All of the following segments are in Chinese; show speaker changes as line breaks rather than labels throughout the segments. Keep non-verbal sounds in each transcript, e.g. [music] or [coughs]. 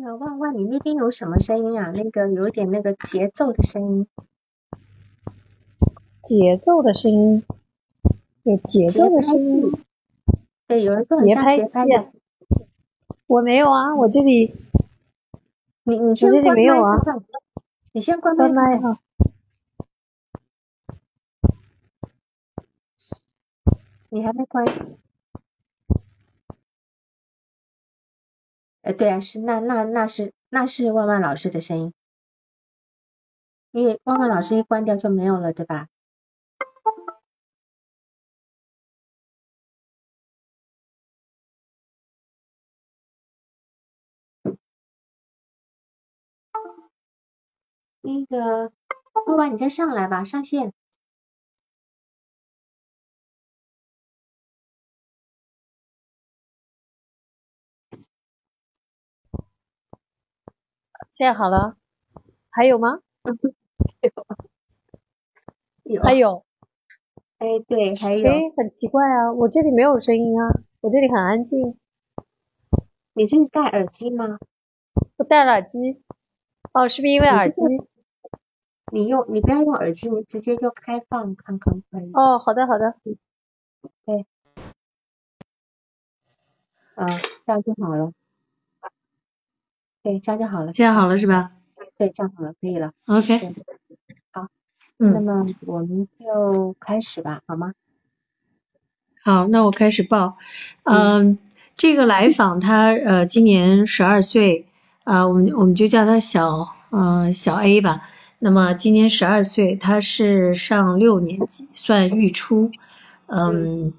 那个万万，你那边有什么声音啊？那个有点那个节奏的声音。
节奏的声音，有节奏的声音。
对，有人说
节拍器。我没有啊，我这里。
你你先关麦啊。你先关麦
哈。
你还没关。对啊，是那那那是那是万万老师的声音，因为万万老师一关掉就没有了，对吧？那个万万，你再上来吧，上线。
现在好了，还有吗？[laughs]
有，
还有。
哎，对，还有。
哎，很奇怪啊，我这里没有声音啊，我这里很安静。
你是戴耳机吗？
我戴了耳机。哦，是不是因为耳机？
你用，你不要用耳机，你直接就开放看看可以。
哦，好的，好的。
对。啊，这样就好了。对，这样就好了。
这样好了是吧？
对，这样好了，可以了。
OK。
好，那么我们就开始吧，好吗？
好，那我开始报。嗯，这个来访他呃今年十二岁啊，我们我们就叫他小嗯小 A 吧。那么今年十二岁，他是上六年级，算预初。嗯，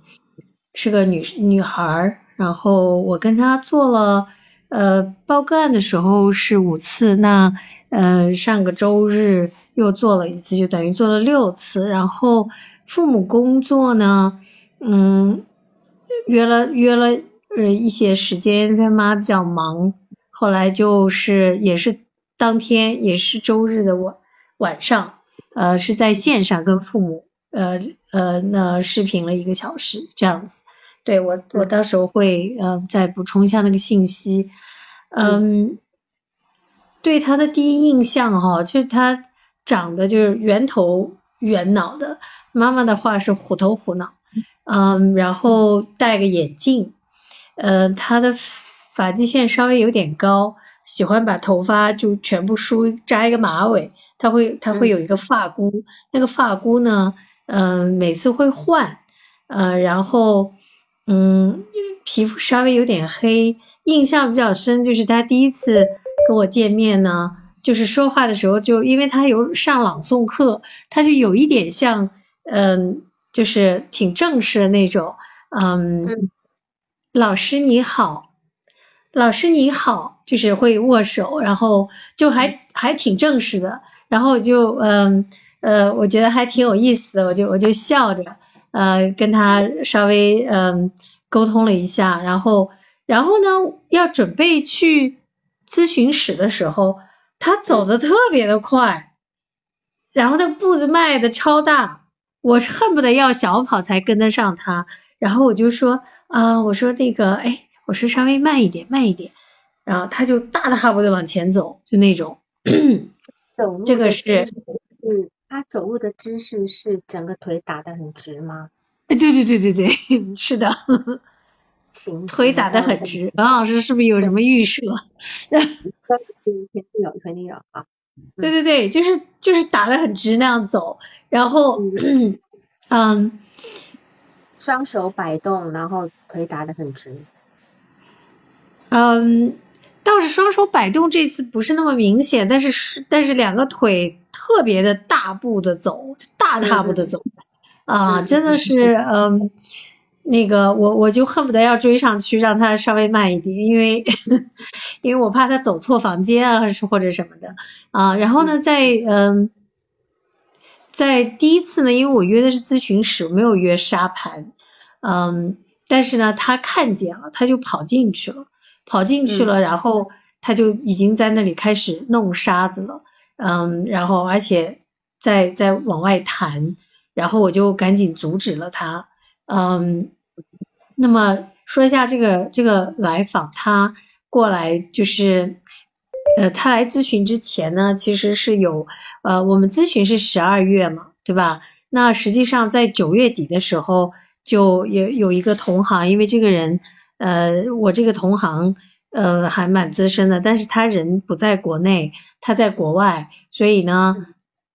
是个女女孩。然后我跟他做了。呃，报个案的时候是五次，那呃上个周日又做了一次，就等于做了六次。然后父母工作呢，嗯，约了约了呃一些时间，他妈比较忙，后来就是也是当天也是周日的晚晚上，呃是在线上跟父母呃呃那视频了一个小时这样子。对我，我到时候会呃再补充一下那个信息。嗯，对他的第一印象哈，就是他长得就是圆头圆脑的，妈妈的话是虎头虎脑，嗯，然后戴个眼镜，呃，他的发际线稍微有点高，喜欢把头发就全部梳扎一个马尾，他会他会有一个发箍，那个发箍呢，嗯，每次会换，呃，然后。嗯，皮肤稍微有点黑，印象比较深，就是他第一次跟我见面呢，就是说话的时候，就因为他有上朗诵课，他就有一点像，嗯，就是挺正式的那种，嗯，老师你好，老师你好，就是会握手，然后就还还挺正式的，然后就嗯呃，我觉得还挺有意思的，我就我就笑着。呃，跟他稍微嗯沟通了一下，然后然后呢，要准备去咨询室的时候，他走的特别的快，然后他步子迈的超大，我是恨不得要小跑才跟得上他，然后我就说啊，我说那个哎，我说稍微慢一点，慢一点，然后他就大踏步的往前走，就那种，这个是
嗯。他走路的姿势是整个腿打得很直吗？
哎，对对对对对，[laughs] 是的，[laughs]
行，
腿打得很直。王老师是不是有什么预设？[laughs]
肯定有，肯定有啊。
对对对，就是就是打得很直那样走，然后嗯，
双手摆动，然后腿打得很直。
嗯。倒是双手摆动这次不是那么明显，但是是但是两个腿特别的大步的走，大踏步的走啊，真的是嗯，那个我我就恨不得要追上去让他稍微慢一点，因为 [laughs] 因为我怕他走错房间啊，是或者什么的啊。然后呢，在嗯在第一次呢，因为我约的是咨询室，没有约沙盘，嗯，但是呢，他看见了，他就跑进去了。跑进去了，然后他就已经在那里开始弄沙子了，嗯，然后而且在在往外弹，然后我就赶紧阻止了他，嗯，那么说一下这个这个来访，他过来就是呃，他来咨询之前呢，其实是有呃，我们咨询是十二月嘛，对吧？那实际上在九月底的时候，就有有一个同行，因为这个人呃，我这个同行呃还蛮资深的，但是他人不在国内，他在国外，所以呢，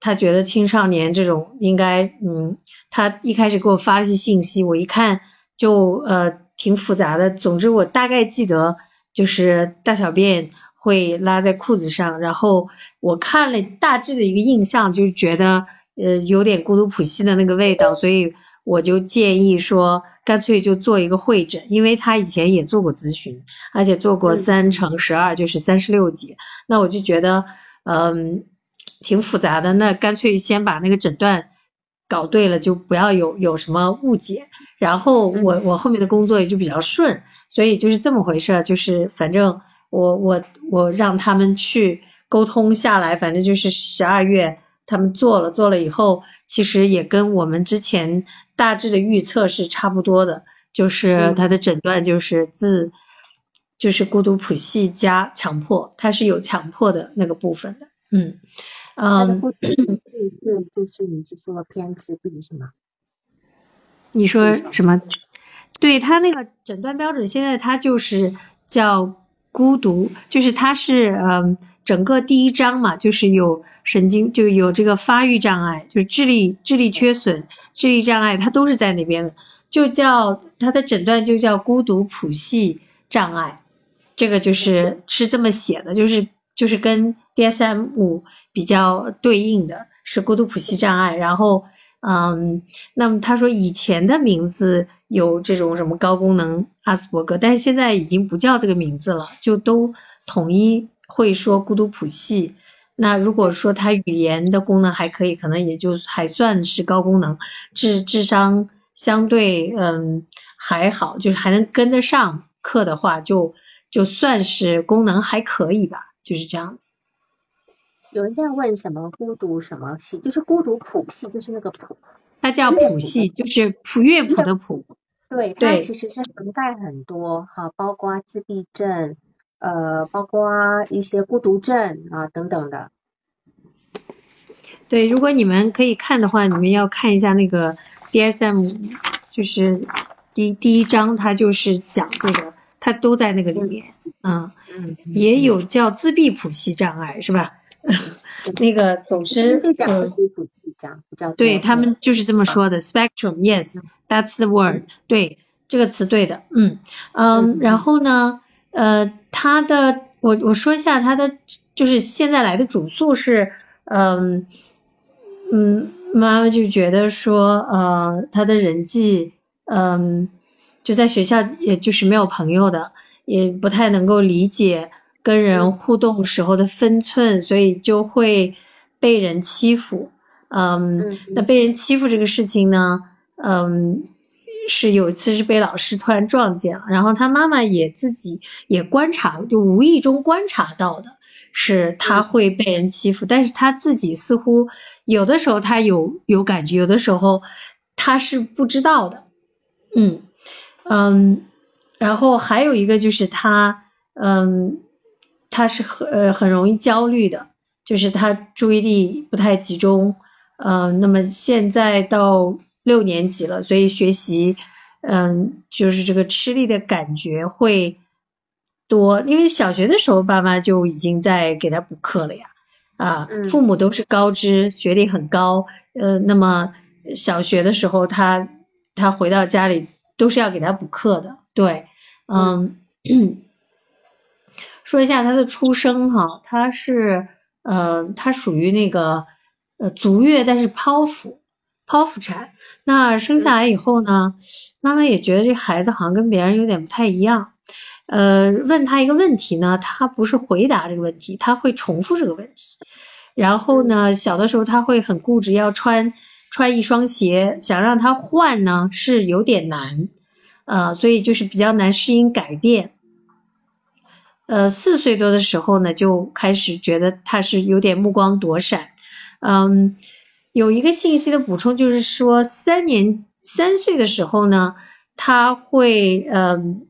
他觉得青少年这种应该嗯，他一开始给我发了些信息，我一看就呃挺复杂的，总之我大概记得就是大小便。会拉在裤子上，然后我看了大致的一个印象，就是觉得呃有点孤独普系的那个味道，所以我就建议说，干脆就做一个会诊，因为他以前也做过咨询，而且做过三乘十二，就是三十六节，那我就觉得嗯挺复杂的，那干脆先把那个诊断搞对了，就不要有有什么误解，然后我我后面的工作也就比较顺，所以就是这么回事，就是反正。我我我让他们去沟通下来，反正就是十二月他们做了做了以后，其实也跟我们之前大致的预测是差不多的，就是他的诊断就是自就是孤独谱系加强迫，他是有强迫的那个部分的，嗯
嗯，是就是你是说偏自闭是吗？
你说什么？对他那个诊断标准，现在他就是叫。孤独就是他是嗯整个第一章嘛，就是有神经就有这个发育障碍，就是智力智力缺损、智力障碍，它都是在那边的，就叫它的诊断就叫孤独谱系障碍，这个就是是这么写的，就是就是跟 DSM 五比较对应的是孤独谱系障碍，然后。嗯，那么他说以前的名字有这种什么高功能阿斯伯格，但是现在已经不叫这个名字了，就都统一会说孤独谱系。那如果说他语言的功能还可以，可能也就还算是高功能，智智商相对嗯还好，就是还能跟得上课的话，就就算是功能还可以吧，就是这样子。
有人在问什么孤独什么系，就是孤独谱系，就是那个谱，
它叫谱系，就是谱乐谱的谱。
对，它其实是涵盖很多哈，包括自闭症，呃，包括一些孤独症啊等等的。
对，如果你们可以看的话，你们要看一下那个 DSM，就是第第一章，它就是讲这个，它都在那个里面，嗯嗯，也有叫自闭谱系障碍，是吧？[laughs] 那个，总之，对他们就是这么说的，spectrum，yes，that's the word，对，这个词对的，嗯嗯，然后呢，呃，他的，我我说一下他的，就是现在来的主诉是，嗯嗯，妈妈就觉得说，呃，他的人际，嗯，就在学校，也就是没有朋友的，也不太能够理解。跟人互动时候的分寸，所以就会被人欺负。嗯，那被人欺负这个事情呢，嗯，是有一次是被老师突然撞见了，然后他妈妈也自己也观察，就无意中观察到的是他会被人欺负，但是他自己似乎有的时候他有有感觉，有的时候他是不知道的。嗯嗯，然后还有一个就是他嗯。他是很呃很容易焦虑的，就是他注意力不太集中，呃，那么现在到六年级了，所以学习嗯就是这个吃力的感觉会多，因为小学的时候爸妈就已经在给他补课了呀，啊，父母都是高知，学历很高，呃，那么小学的时候他他回到家里都是要给他补课的，对，嗯。[clears throat] 说一下他的出生哈，他是呃，他属于那个呃足月，但是剖腹剖腹产。那生下来以后呢，妈妈也觉得这孩子好像跟别人有点不太一样。呃，问他一个问题呢，他不是回答这个问题，他会重复这个问题。然后呢，小的时候他会很固执，要穿穿一双鞋，想让他换呢是有点难，呃，所以就是比较难适应改变。呃，四岁多的时候呢，就开始觉得他是有点目光躲闪。嗯，有一个信息的补充就是说，三年三岁的时候呢，他会嗯，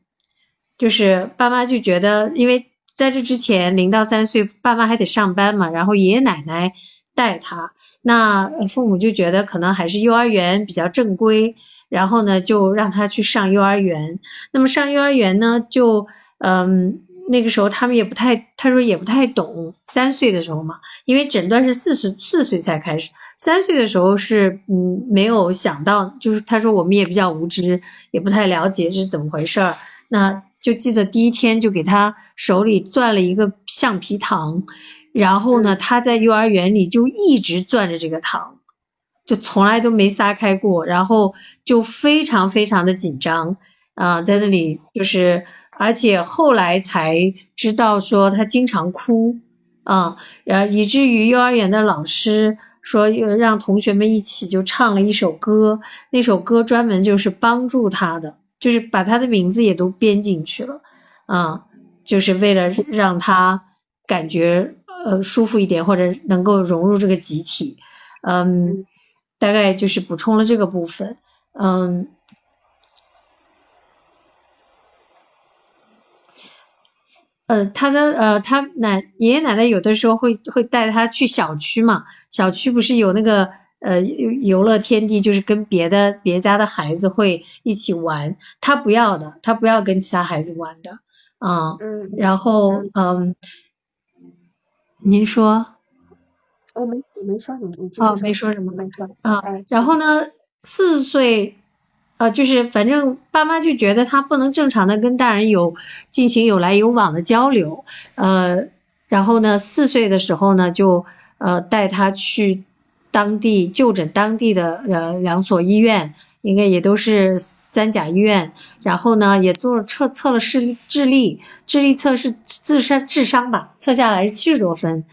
就是爸妈就觉得，因为在这之前，零到三岁，爸妈还得上班嘛，然后爷爷奶奶带他，那父母就觉得可能还是幼儿园比较正规，然后呢，就让他去上幼儿园。那么上幼儿园呢，就嗯。那个时候他们也不太，他说也不太懂，三岁的时候嘛，因为诊断是四岁四岁才开始，三岁的时候是嗯没有想到，就是他说我们也比较无知，也不太了解是怎么回事儿，那就记得第一天就给他手里攥了一个橡皮糖，然后呢他在幼儿园里就一直攥着这个糖，就从来都没撒开过，然后就非常非常的紧张啊，在那里就是。而且后来才知道说他经常哭啊，然后以至于幼儿园的老师说让同学们一起就唱了一首歌，那首歌专门就是帮助他的，就是把他的名字也都编进去了啊，就是为了让他感觉呃舒服一点或者能够融入这个集体，嗯，大概就是补充了这个部分，嗯。呃，他的呃，他奶爷爷奶奶有的时候会会带他去小区嘛，小区不是有那个呃游乐天地，就是跟别的别家的孩子会一起玩，他不要的，他不要跟其他孩子玩的啊。嗯。然后嗯，您说？
我没我没说你你哦，
没说什么
没说
啊。然后呢，四岁。呃，就是反正爸妈就觉得他不能正常的跟大人有进行有来有往的交流，呃，然后呢，四岁的时候呢，就呃带他去当地就诊当地的呃两所医院，应该也都是三甲医院，然后呢也做了测测了视智力，智力测试智商智商吧，测下来是七十多分，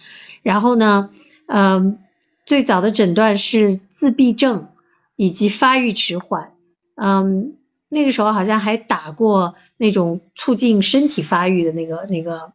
然后呢，嗯，最早的诊断是自闭症以及发育迟缓。嗯，那个时候好像还打过那种促进身体发育的那个那个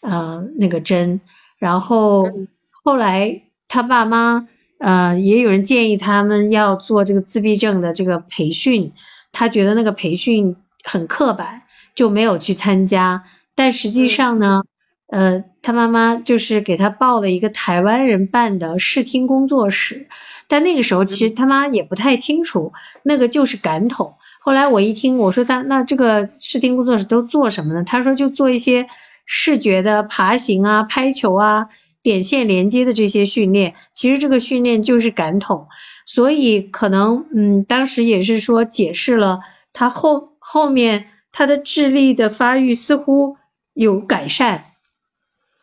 呃那个针，然后后来他爸妈呃也有人建议他们要做这个自闭症的这个培训，他觉得那个培训很刻板，就没有去参加。但实际上呢，呃，他妈妈就是给他报了一个台湾人办的视听工作室。但那个时候其实他妈也不太清楚，那个就是感统。后来我一听，我说他那这个视听工作室都做什么呢？他说就做一些视觉的爬行啊、拍球啊、点线连接的这些训练。其实这个训练就是感统，所以可能嗯，当时也是说解释了他后后面他的智力的发育似乎有改善，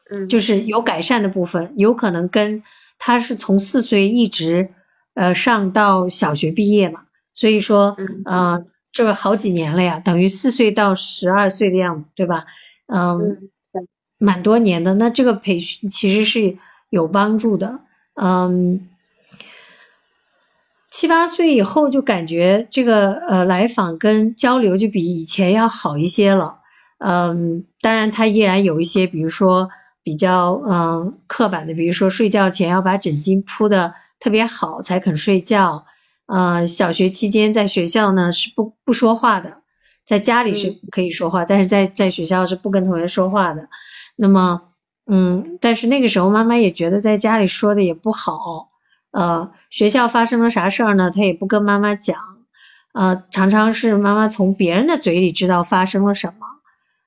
嗯，
就是有改善的部分，有可能跟他是从四岁一直。呃，上到小学毕业嘛，所以说，嗯，这个好几年了呀，等于四岁到十二岁的样子，对吧？嗯，蛮多年的。那这个培训其实是有帮助的。嗯，七八岁以后就感觉这个呃来访跟交流就比以前要好一些了。嗯，当然他依然有一些，比如说比较嗯刻板的，比如说睡觉前要把枕巾铺的。特别好才肯睡觉，呃，小学期间在学校呢是不不说话的，在家里是可以说话，但是在在学校是不跟同学说话的。那么，嗯，但是那个时候妈妈也觉得在家里说的也不好，呃，学校发生了啥事儿呢，他也不跟妈妈讲，呃，常常是妈妈从别人的嘴里知道发生了什么，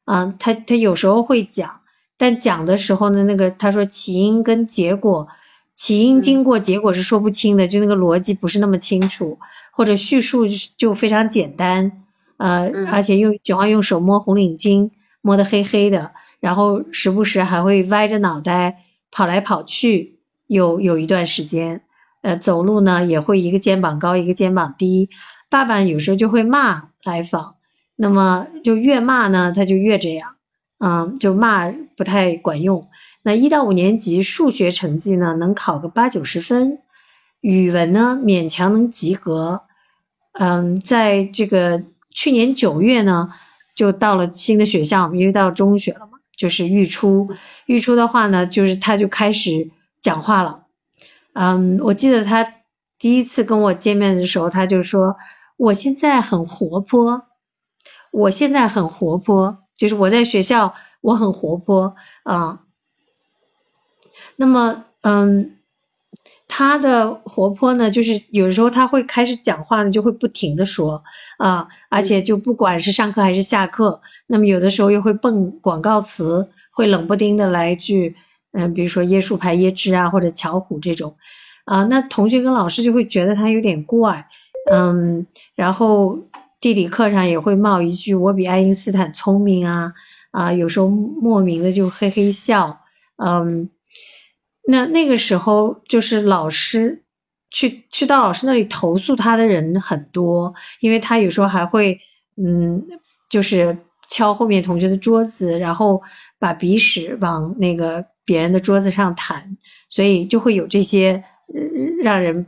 啊，他他有时候会讲，但讲的时候呢，那个他说起因跟结果。起因、经过、结果是说不清的，就那个逻辑不是那么清楚，或者叙述就非常简单，呃，而且用喜欢用手摸红领巾，摸得黑黑的，然后时不时还会歪着脑袋跑来跑去，有有一段时间，呃，走路呢也会一个肩膀高一个肩膀低，爸爸有时候就会骂来访，那么就越骂呢他就越这样，嗯，就骂不太管用。那一到五年级数学成绩呢，能考个八九十分，语文呢勉强能及格。嗯，在这个去年九月呢，就到了新的学校，因为到中学了嘛，就是预初。预初的话呢，就是他就开始讲话了。嗯，我记得他第一次跟我见面的时候，他就说：“我现在很活泼，我现在很活泼，就是我在学校。”我很活泼啊。那么，嗯，他的活泼呢，就是有时候他会开始讲话呢，就会不停的说啊，而且就不管是上课还是下课，那么有的时候又会蹦广告词，会冷不丁的来一句，嗯，比如说椰树牌椰汁啊，或者巧虎这种啊，那同学跟老师就会觉得他有点怪，嗯，然后地理课上也会冒一句我比爱因斯坦聪明啊啊，有时候莫名的就嘿嘿笑，嗯。那那个时候就是老师去去到老师那里投诉他的人很多，因为他有时候还会嗯，就是敲后面同学的桌子，然后把鼻屎往那个别人的桌子上弹，所以就会有这些让人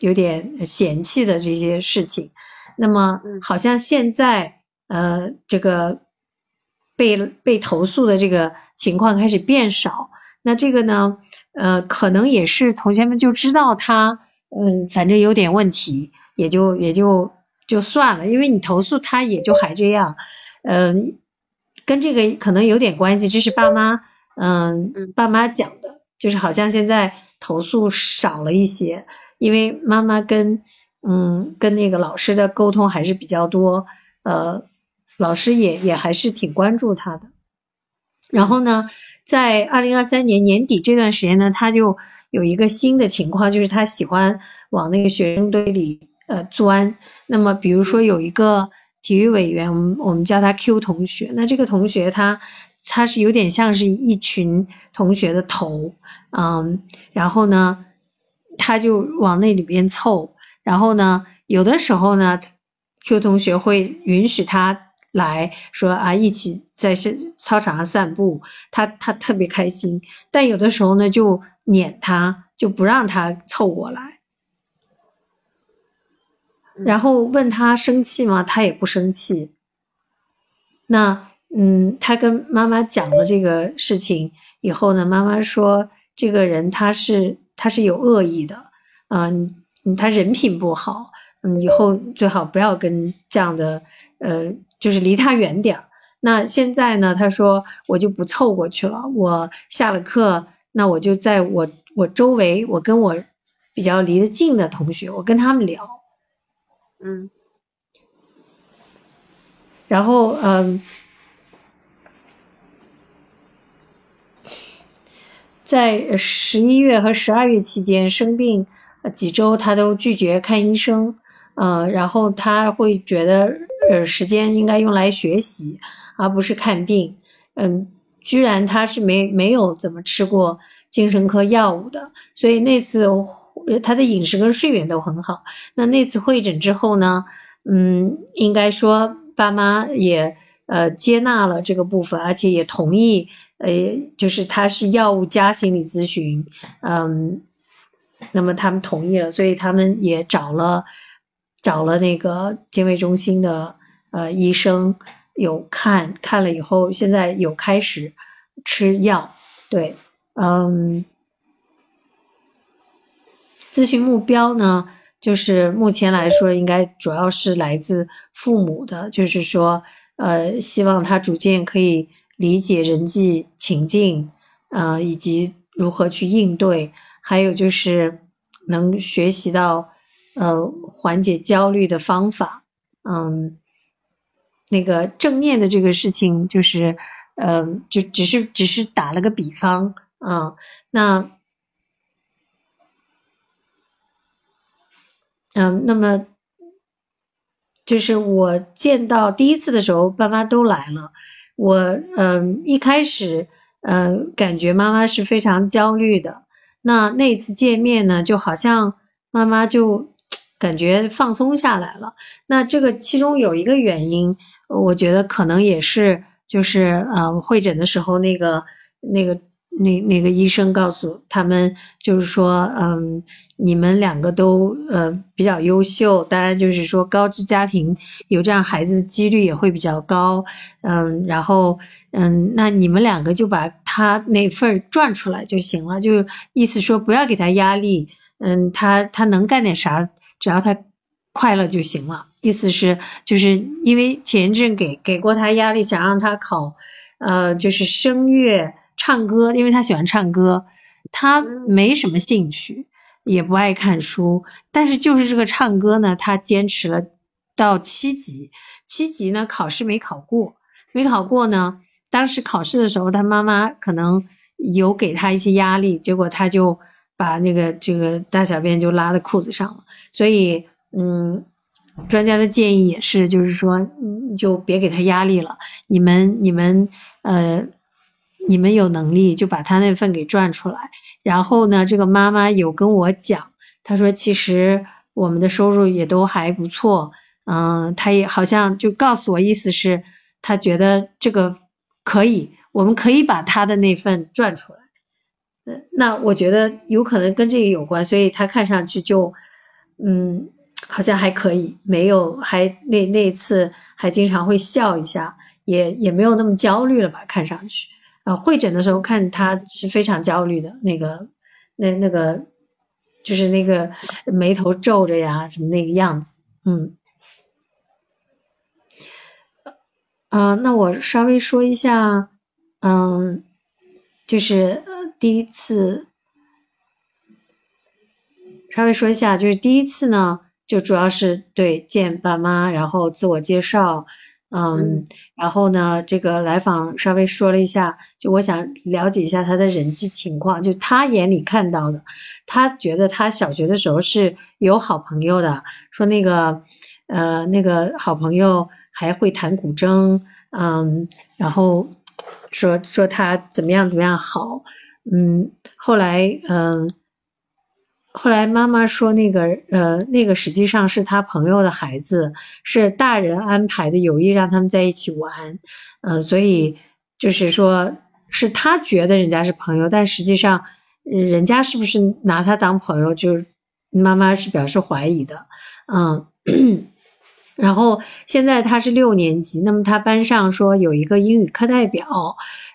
有点嫌弃的这些事情。那么好像现在呃这个被被投诉的这个情况开始变少。那这个呢，呃，可能也是同学们就知道他，嗯，反正有点问题，也就也就就算了，因为你投诉他也就还这样，嗯，跟这个可能有点关系，这是爸妈，嗯，爸妈讲的，就是好像现在投诉少了一些，因为妈妈跟，嗯，跟那个老师的沟通还是比较多，呃，老师也也还是挺关注他的，然后呢。在二零二三年年底这段时间呢，他就有一个新的情况，就是他喜欢往那个学生堆里呃钻。那么比如说有一个体育委员，我们我们叫他 Q 同学，那这个同学他他是有点像是一群同学的头，嗯，然后呢他就往那里边凑，然后呢有的时候呢 Q 同学会允许他。来说啊，一起在操操场上散步，他他特别开心。但有的时候呢，就撵他，就不让他凑过来。然后问他生气吗？他也不生气。那嗯，他跟妈妈讲了这个事情以后呢，妈妈说这个人他是他是有恶意的，嗯，他人品不好，嗯，以后最好不要跟这样的呃。就是离他远点儿。那现在呢？他说我就不凑过去了。我下了课，那我就在我我周围，我跟我比较离得近的同学，我跟他们聊。
嗯。
然后嗯，在十一月和十二月期间生病几周，他都拒绝看医生。呃，然后他会觉得。呃，时间应该用来学习，而不是看病。嗯，居然他是没没有怎么吃过精神科药物的，所以那次他的饮食跟睡眠都很好。那那次会诊之后呢，嗯，应该说爸妈也呃接纳了这个部分，而且也同意，呃，就是他是药物加心理咨询，嗯，那么他们同意了，所以他们也找了找了那个精卫中心的。呃，医生有看看了以后，现在有开始吃药，对，嗯，咨询目标呢，就是目前来说，应该主要是来自父母的，就是说，呃，希望他逐渐可以理解人际情境，呃，以及如何去应对，还有就是能学习到呃缓解焦虑的方法，嗯。那个正念的这个事情，就是，呃，就只是只是打了个比方啊。那，嗯，那么，就是我见到第一次的时候，爸妈都来了。我，嗯，一开始，嗯，感觉妈妈是非常焦虑的。那那次见面呢，就好像妈妈就感觉放松下来了。那这个其中有一个原因。我觉得可能也是，就是呃，会诊的时候那个那个那那个医生告诉他们，就是说，嗯，你们两个都呃比较优秀，当然就是说高知家庭有这样孩子的几率也会比较高，嗯，然后嗯，那你们两个就把他那份赚出来就行了，就意思说不要给他压力，嗯，他他能干点啥，只要他快乐就行了。意思是，就是因为前一阵给给过他压力，想让他考呃，就是声乐唱歌，因为他喜欢唱歌，他没什么兴趣，也不爱看书，但是就是这个唱歌呢，他坚持了到七级，七级呢考试没考过，没考过呢，当时考试的时候，他妈妈可能有给他一些压力，结果他就把那个这个大小便就拉在裤子上了，所以嗯。专家的建议也是，就是说，就别给他压力了。你们、你们，呃，你们有能力就把他那份给赚出来。然后呢，这个妈妈有跟我讲，她说其实我们的收入也都还不错，嗯，她也好像就告诉我，意思是她觉得这个可以，我们可以把他的那份赚出来。那我觉得有可能跟这个有关，所以他看上去就，嗯。好像还可以，没有还那那次还经常会笑一下，也也没有那么焦虑了吧？看上去啊，会诊的时候看他是非常焦虑的，那个那那个就是那个眉头皱着呀，什么那个样子，嗯，啊，那我稍微说一下，嗯，就是呃第一次，稍微说一下，就是第一次呢。就主要是对见爸妈，然后自我介绍，嗯，然后呢，这个来访稍微说了一下，就我想了解一下他的人际情况，就他眼里看到的，他觉得他小学的时候是有好朋友的，说那个呃那个好朋友还会弹古筝，嗯，然后说说他怎么样怎么样好，嗯，后来嗯。后来妈妈说，那个呃，那个实际上是他朋友的孩子，是大人安排的，有意让他们在一起玩，嗯，所以就是说是他觉得人家是朋友，但实际上人家是不是拿他当朋友，就是妈妈是表示怀疑的，嗯，[clears throat] 然后现在他是六年级，那么他班上说有一个英语课代表，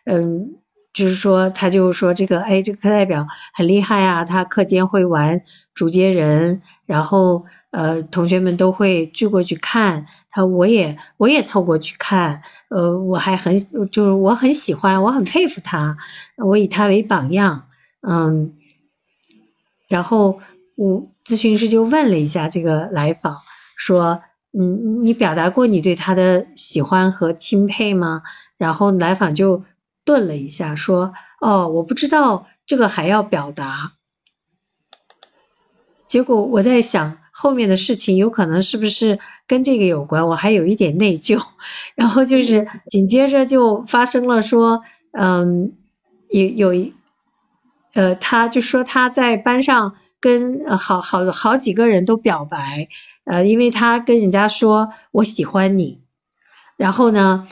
嗯。就是说，他就是说这个，哎，这个课代表很厉害啊，他课间会玩竹节人，然后呃，同学们都会聚过去看他，我也我也凑过去看，呃，我还很就是我很喜欢，我很佩服他，我以他为榜样，嗯，然后我咨询师就问了一下这个来访，说，嗯，你表达过你对他的喜欢和钦佩吗？然后来访就。顿了一下，说：“哦，我不知道这个还要表达。”结果我在想后面的事情有可能是不是跟这个有关，我还有一点内疚。然后就是紧接着就发生了说，嗯，有有一呃，他就说他在班上跟好好好几个人都表白，呃，因为他跟人家说我喜欢你，然后呢。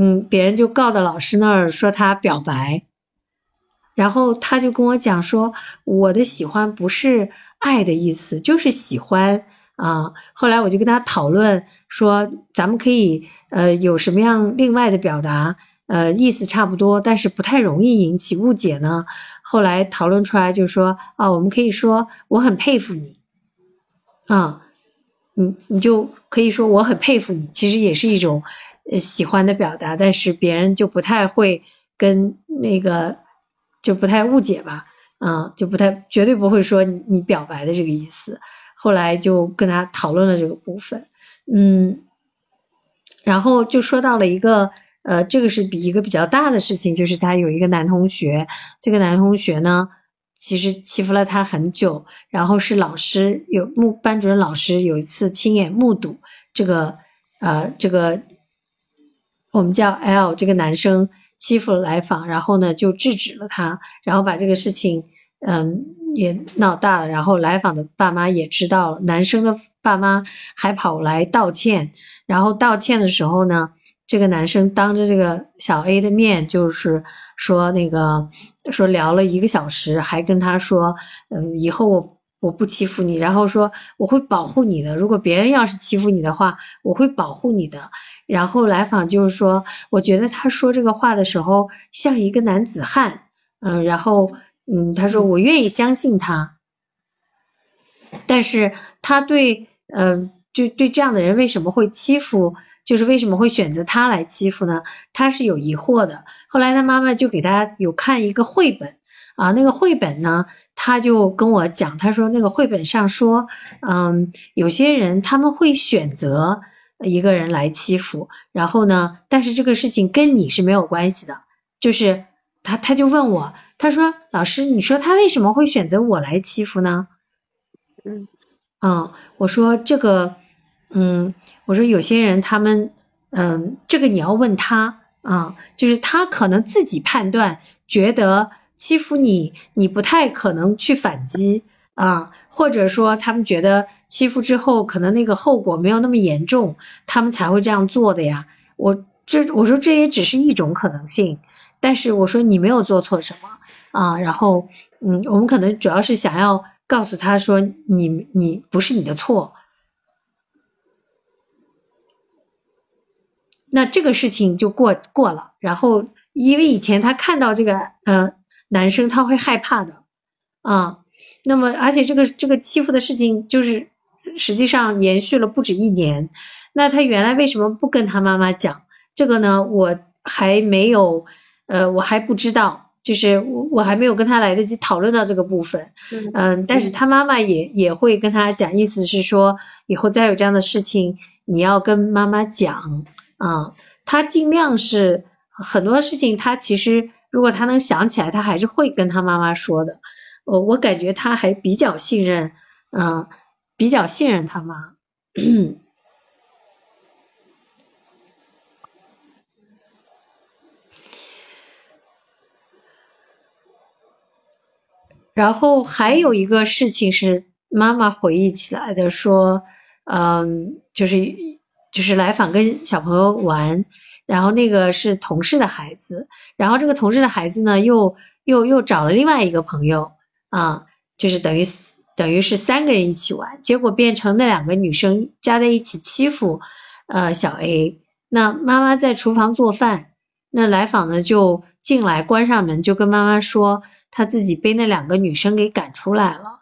嗯，别人就告到老师那儿说他表白，然后他就跟我讲说，我的喜欢不是爱的意思，就是喜欢啊。后来我就跟他讨论说，咱们可以呃有什么样另外的表达，呃意思差不多，但是不太容易引起误解呢。后来讨论出来就说啊，我们可以说我很佩服你啊，你你就可以说我很佩服你，其实也是一种。喜欢的表达，但是别人就不太会跟那个就不太误解吧，啊，就不太绝对不会说你你表白的这个意思。后来就跟他讨论了这个部分，嗯，然后就说到了一个呃，这个是比一个比较大的事情，就是他有一个男同学，这个男同学呢，其实欺负了他很久，然后是老师有目班主任老师有一次亲眼目睹这个呃这个。我们叫 L 这个男生欺负来访，然后呢就制止了他，然后把这个事情嗯也闹大了，然后来访的爸妈也知道了，男生的爸妈还跑来道歉，然后道歉的时候呢，这个男生当着这个小 A 的面就是说那个说聊了一个小时，还跟他说嗯以后我我不欺负你，然后说我会保护你的，如果别人要是欺负你的话，我会保护你的。然后来访就是说，我觉得他说这个话的时候像一个男子汉，嗯，然后嗯，他说我愿意相信他，但是他对，嗯，就对这样的人为什么会欺负就是为什么会选择他来欺负呢？他是有疑惑的。后来他妈妈就给他有看一个绘本啊，那个绘本呢，他就跟我讲，他说那个绘本上说，嗯，有些人他们会选择一个人来欺负，然后呢，但是这个事情跟你是没有关系的，就是他他就问我，他说老师，你说他为什么会选择我来欺负呢？
嗯。
嗯，我说这个，嗯，我说有些人他们，嗯，这个你要问他啊，就是他可能自己判断，觉得欺负你，你不太可能去反击啊，或者说他们觉得欺负之后可能那个后果没有那么严重，他们才会这样做的呀。我这我说这也只是一种可能性，但是我说你没有做错什么啊，然后嗯，我们可能主要是想要。告诉他说你你不是你的错，那这个事情就过过了。然后因为以前他看到这个呃男生他会害怕的啊，那么而且这个这个欺负的事情就是实际上延续了不止一年。那他原来为什么不跟他妈妈讲这个呢？我还没有呃我还不知道。就是我我还没有跟他来得及讨论到这个部分，嗯，但是他妈妈也也会跟他讲，意思是说以后再有这样的事情，你要跟妈妈讲啊，他尽量是很多事情，他其实如果他能想起来，他还是会跟他妈妈说的，我我感觉他还比较信任，嗯，比较信任他妈。[clears throat] 然后还有一个事情是妈妈回忆起来的，说，嗯，就是就是来访跟小朋友玩，然后那个是同事的孩子，然后这个同事的孩子呢，又又又找了另外一个朋友啊，就是等于等于是三个人一起玩，结果变成那两个女生加在一起欺负呃小 A，那妈妈在厨房做饭，那来访呢就进来关上门就跟妈妈说。他自己被那两个女生给赶出来了，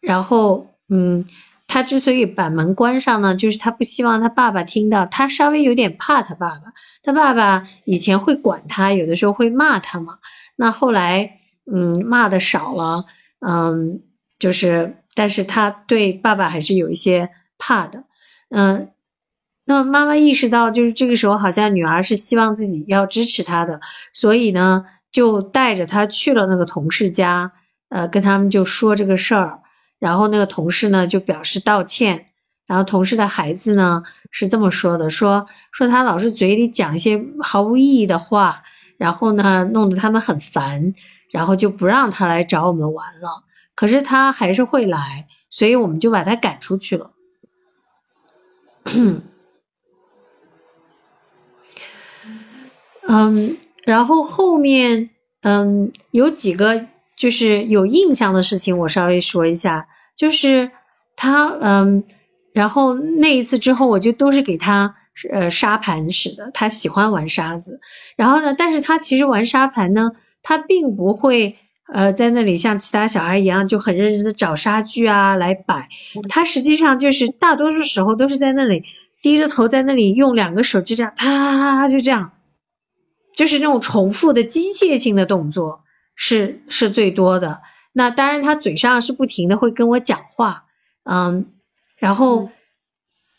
然后，嗯，他之所以把门关上呢，就是他不希望他爸爸听到，他稍微有点怕他爸爸，他爸爸以前会管他，有的时候会骂他嘛，那后来，嗯，骂的少了，嗯，就是，但是他对爸爸还是有一些怕的，嗯，那妈妈意识到，就是这个时候好像女儿是希望自己要支持他的，所以呢。就带着他去了那个同事家，呃，跟他们就说这个事儿，然后那个同事呢就表示道歉，然后同事的孩子呢是这么说的，说说他老是嘴里讲一些毫无意义的话，然后呢弄得他们很烦，然后就不让他来找我们玩了，可是他还是会来，所以我们就把他赶出去了。[coughs] 嗯。然后后面，嗯，有几个就是有印象的事情，我稍微说一下。就是他，嗯，然后那一次之后，我就都是给他呃沙盘使的，他喜欢玩沙子。然后呢，但是他其实玩沙盘呢，他并不会呃在那里像其他小孩一样就很认真的找沙具啊来摆。他实际上就是大多数时候都是在那里低着头在那里用两个手就这样，啪就这样。就是那种重复的机械性的动作是是最多的。那当然，他嘴上是不停的会跟我讲话，嗯，然后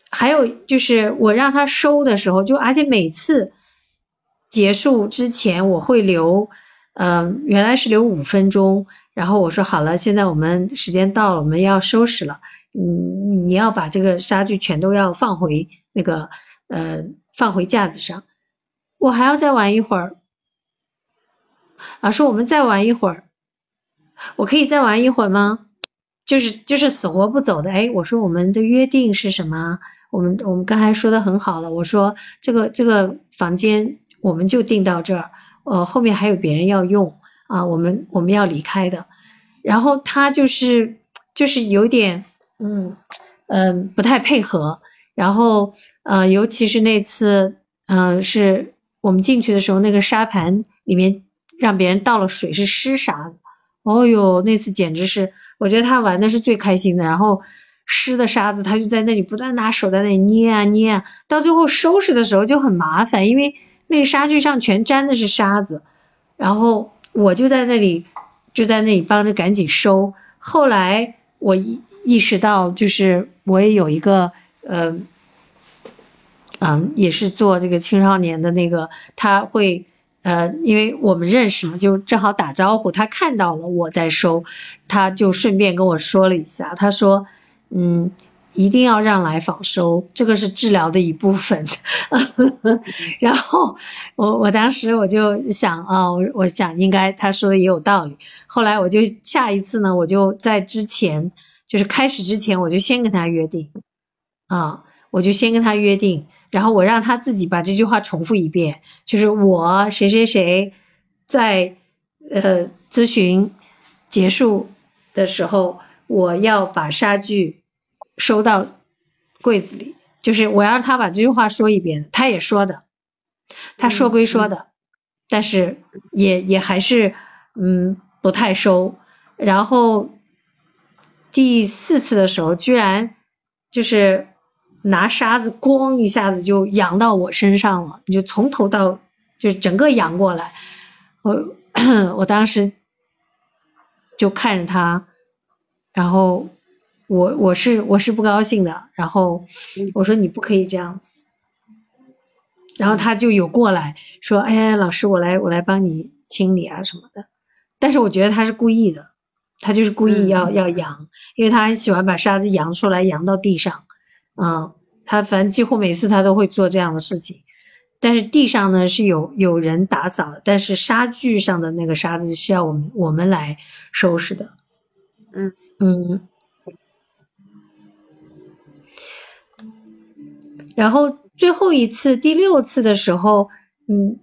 还有就是我让他收的时候，就而且每次结束之前我会留，嗯，原来是留五分钟，然后我说好了，现在我们时间到了，我们要收拾了，嗯，你要把这个沙具全都要放回那个呃放回架子上。我还要再玩一会儿，老师，我们再玩一会儿，我可以再玩一会儿吗？就是就是死活不走的，哎，我说我们的约定是什么？我们我们刚才说的很好了，我说这个这个房间我们就定到这儿，呃，后面还有别人要用啊，我们我们要离开的。然后他就是就是有点嗯嗯不太配合，然后呃尤其是那次嗯是。我们进去的时候，那个沙盘里面让别人倒了水，是湿沙子。哦哟，那次简直是，我觉得他玩的是最开心的。然后湿的沙子，他就在那里不断拿手在那里捏啊捏啊，到最后收拾的时候就很麻烦，因为那个沙具上全沾的是沙子，然后我就在那里就在那里帮着赶紧收。后来我意意识到，就是我也有一个呃嗯，也是做这个青少年的那个，他会。呃，因为我们认识嘛，就正好打招呼。他看到了我在收，他就顺便跟我说了一下。他说，嗯，一定要让来访收，这个是治疗的一部分。[laughs] 然后我我当时我就想啊，我我想应该他说的也有道理。后来我就下一次呢，我就在之前就是开始之前，我就先跟他约定啊，我就先跟他约定。然后我让他自己把这句话重复一遍，就是我谁谁谁在呃咨询结束的时候，我要把杀具收到柜子里，就是我让他把这句话说一遍，他也说的，他说归说的，但是也也还是嗯不太收，然后第四次的时候居然就是。拿沙子咣一下子就扬到我身上了，你就从头到就整个扬过来，我 [coughs] 我当时就看着他，然后我我是我是不高兴的，然后我说你不可以这样子，然后他就有过来说，哎老师我来我来帮你清理啊什么的，但是我觉得他是故意的，他就是故意要要扬，因为他很喜欢把沙子扬出来扬到地上。嗯，他反正几乎每次他都会做这样的事情，但是地上呢是有有人打扫，但是沙具上的那个沙子是要我们我们来收拾的。
嗯
嗯。然后最后一次第六次的时候，嗯，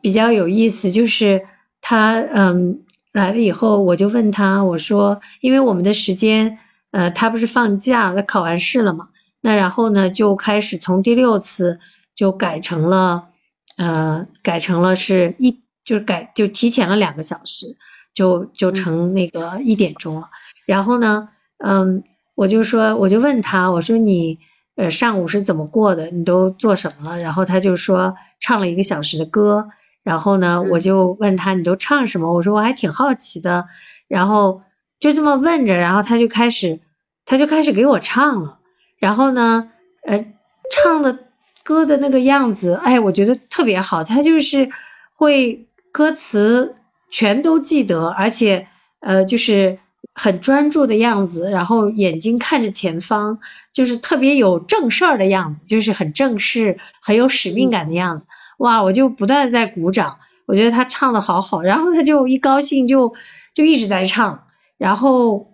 比较有意思，就是他嗯来了以后，我就问他，我说，因为我们的时间，呃，他不是放假，他考完试了嘛。那然后呢，就开始从第六次就改成了，呃，改成了是一，就是改就提前了两个小时，就就成那个一点钟了。然后呢，嗯，我就说，我就问他，我说你呃上午是怎么过的？你都做什么了？然后他就说唱了一个小时的歌。然后呢，我就问他你都唱什么？我说我还挺好奇的。然后就这么问着，然后他就开始他就开始给我唱了。然后呢，呃，唱的歌的那个样子，哎，我觉得特别好。他就是会歌词全都记得，而且呃，就是很专注的样子，然后眼睛看着前方，就是特别有正事儿的样子，就是很正式、很有使命感的样子。哇，我就不断在鼓掌，我觉得他唱的好好。然后他就一高兴就就一直在唱，然后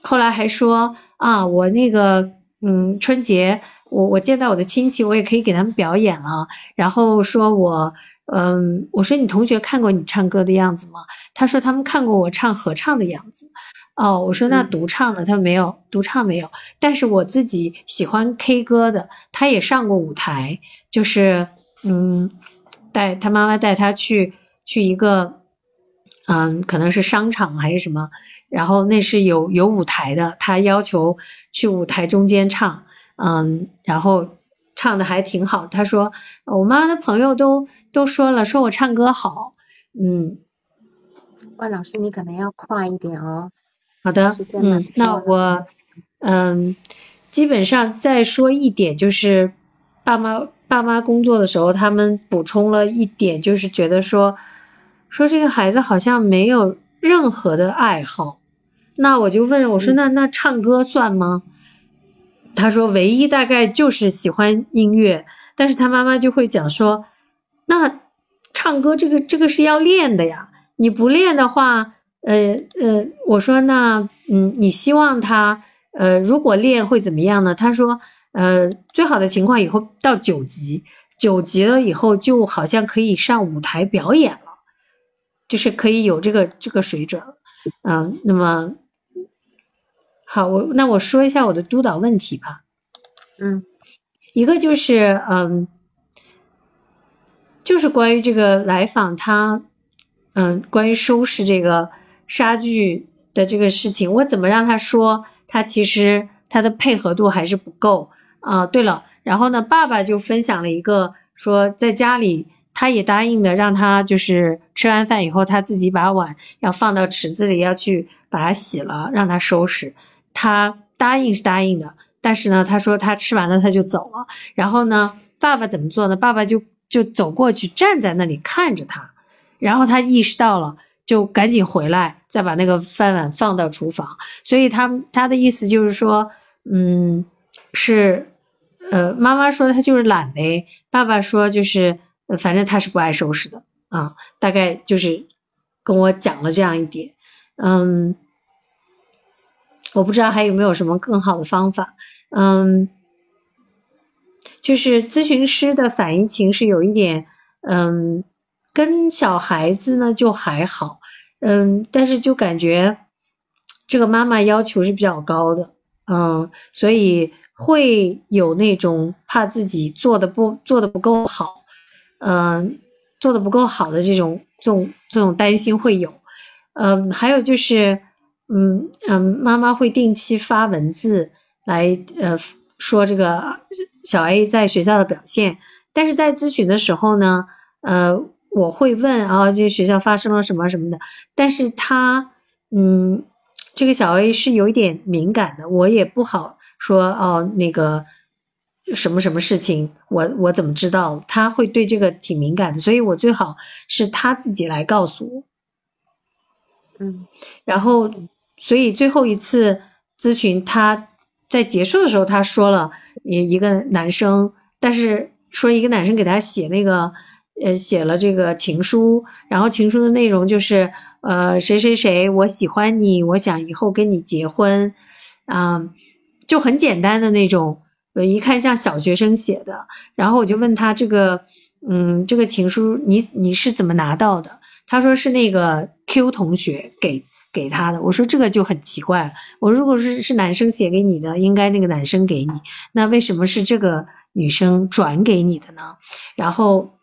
后来还说啊，我那个。嗯，春节我我见到我的亲戚，我也可以给他们表演了。然后说我，嗯，我说你同学看过你唱歌的样子吗？他说他们看过我唱合唱的样子。哦，我说那独唱的他没有，独唱没有。但是我自己喜欢 K 歌的，他也上过舞台，就是嗯，带他妈妈带他去去一个，嗯，可能是商场还是什么。然后那是有有舞台的，他要求去舞台中间唱，嗯，然后唱的还挺好。他说我妈的朋友都都说了，说我唱歌好，嗯。
万老师，你可能要快一点哦。
好的，嗯，那我嗯，基本上再说一点，就是爸妈爸妈工作的时候，他们补充了一点，就是觉得说说这个孩子好像没有任何的爱好。那我就问我说那那唱歌算吗？他说唯一大概就是喜欢音乐，但是他妈妈就会讲说，那唱歌这个这个是要练的呀，你不练的话，呃呃，我说那嗯你希望他呃如果练会怎么样呢？他说呃最好的情况以后到九级，九级了以后就好像可以上舞台表演了，就是可以有这个这个水准，嗯，那么。好，我那我说一下我的督导问题吧。
嗯，
一个就是嗯，就是关于这个来访他嗯，关于收拾这个杀具的这个事情，我怎么让他说他其实他的配合度还是不够啊。对了，然后呢，爸爸就分享了一个说，在家里他也答应的，让他就是吃完饭以后，他自己把碗要放到池子里，要去把它洗了，让他收拾。他答应是答应的，但是呢，他说他吃完了他就走了。然后呢，爸爸怎么做呢？爸爸就就走过去站在那里看着他，然后他意识到了。就赶紧回来，再把那个饭碗放到厨房。所以他他的意思就是说，嗯，是呃，妈妈说他就是懒呗，爸爸说就是反正他是不爱收拾的啊，大概就是跟我讲了这样一点。嗯，我不知道还有没有什么更好的方法。嗯，就是咨询师的反应情是有一点，嗯。跟小孩子呢就还好，嗯，但是就感觉这个妈妈要求是比较高的，嗯，所以会有那种怕自己做的不做的不够好，嗯，做的不够好的这种这种这种担心会有，嗯，还有就是，嗯嗯，妈妈会定期发文字来呃说这个小 A 在学校的表现，但是在咨询的时候呢，呃。我会问啊，这学校发生了什么什么的，但是他，嗯，这个小 A 是有一点敏感的，我也不好说哦，那个什么什么事情，我我怎么知道？他会对这个挺敏感的，所以我最好是他自己来告诉我。
嗯，
然后，所以最后一次咨询，他在结束的时候，他说了一一个男生，但是说一个男生给他写那个。呃，写了这个情书，然后情书的内容就是呃，谁谁谁，我喜欢你，我想以后跟你结婚，啊，就很简单的那种，我一看像小学生写的，然后我就问他这个，嗯，这个情书你你是怎么拿到的？他说是那个 Q 同学给给他的，我说这个就很奇怪了，我如果是是男生写给你的，应该那个男生给你，那为什么是这个女生转给你的呢？然后。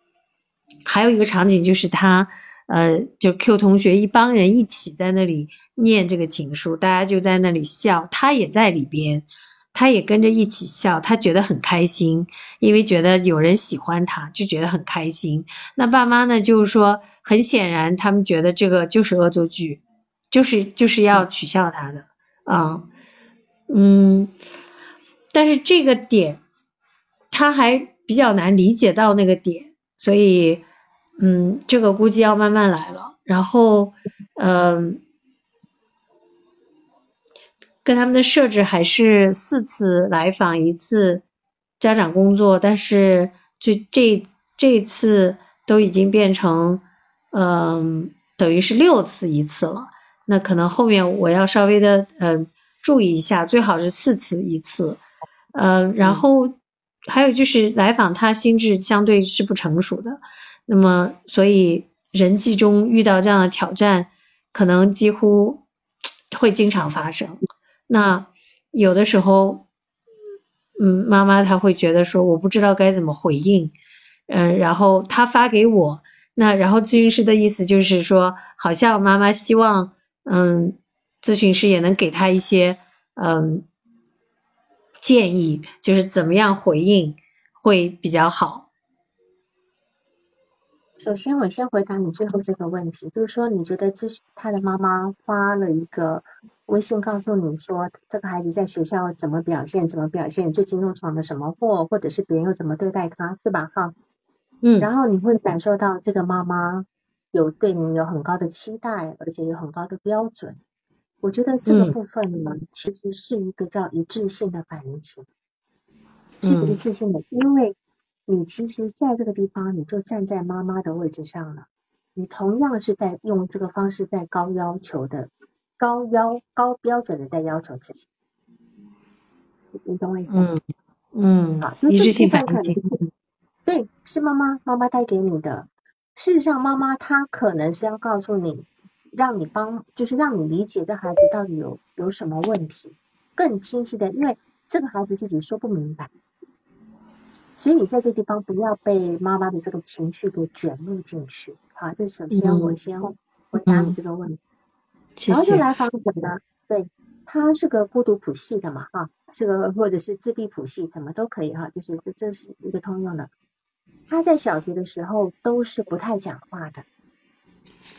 还有一个场景就是他，呃，就 Q 同学一帮人一起在那里念这个情书，大家就在那里笑，他也在里边，他也跟着一起笑，他觉得很开心，因为觉得有人喜欢他，就觉得很开心。那爸妈呢，就是说，很显然他们觉得这个就是恶作剧，就是就是要取笑他的，啊，嗯，但是这个点他还比较难理解到那个点，所以。嗯，这个估计要慢慢来了。然后，嗯，跟他们的设置还是四次来访一次家长工作，但是这这这次都已经变成，嗯，等于是六次一次了。那可能后面我要稍微的嗯注意一下，最好是四次一次。嗯，然后还有就是来访他心智相对是不成熟的。那么，所以人际中遇到这样的挑战，可能几乎会经常发生。那有的时候，嗯，妈妈她会觉得说，我不知道该怎么回应，嗯，然后他发给我，那然后咨询师的意思就是说，好像妈妈希望，嗯，咨询师也能给他一些，嗯，建议，就是怎么样回应会比较好。
首先，我先回答你最后这个问题，就是说，你觉得咨询他的妈妈发了一个微信告诉你说，这个孩子在学校怎么表现，怎么表现，最近又闯了什么祸，或者是别人又怎么对待他，对吧？哈，
嗯，
然后你会感受到这个妈妈有对你有很高的期待，而且有很高的标准。我觉得这个部分呢，其实是一个叫一致性的反应情，是一致性的，因为。你其实在这个地方，你就站在妈妈的位置上了。你同样是在用这个方式在高要求的、高要高标准的在要求自己。你懂我意思
吗？嗯嗯。好，一致性反应。
对，是妈妈，妈妈带给你的。事实上，妈妈她可能是要告诉你，让你帮，就是让你理解这孩子到底有有什么问题，更清晰的，因为这个孩子自己说不明白。所以你在这地方不要被妈妈的这个情绪给卷入进去。好，这首先我先回答你这个问题。然后就来访者呢，对，他是个孤独谱系的嘛，哈，这个或者是自闭谱系，怎么都可以哈，就是这这是一个通用的。他在小学的时候都是不太讲话的，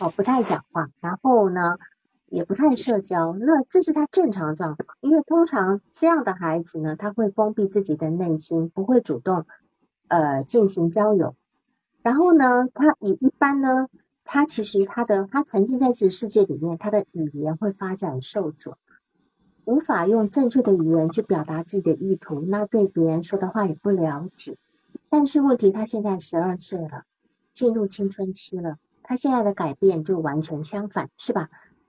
哦，不太讲话，然后呢，也不太社交，那这是他正常状况，因为通常这样的孩子呢，他会封闭自己的内心，不会主动呃进行交友，然后呢，他也一般呢，他其实他的他沉浸在这个世界里面，他的语言会发展受阻。无法用正确的语言去表达自己的意图，那对别人说的话也不了解。但是问题，他现在十二岁了，进入青春期了，他现在的改变就完全相反，是吧？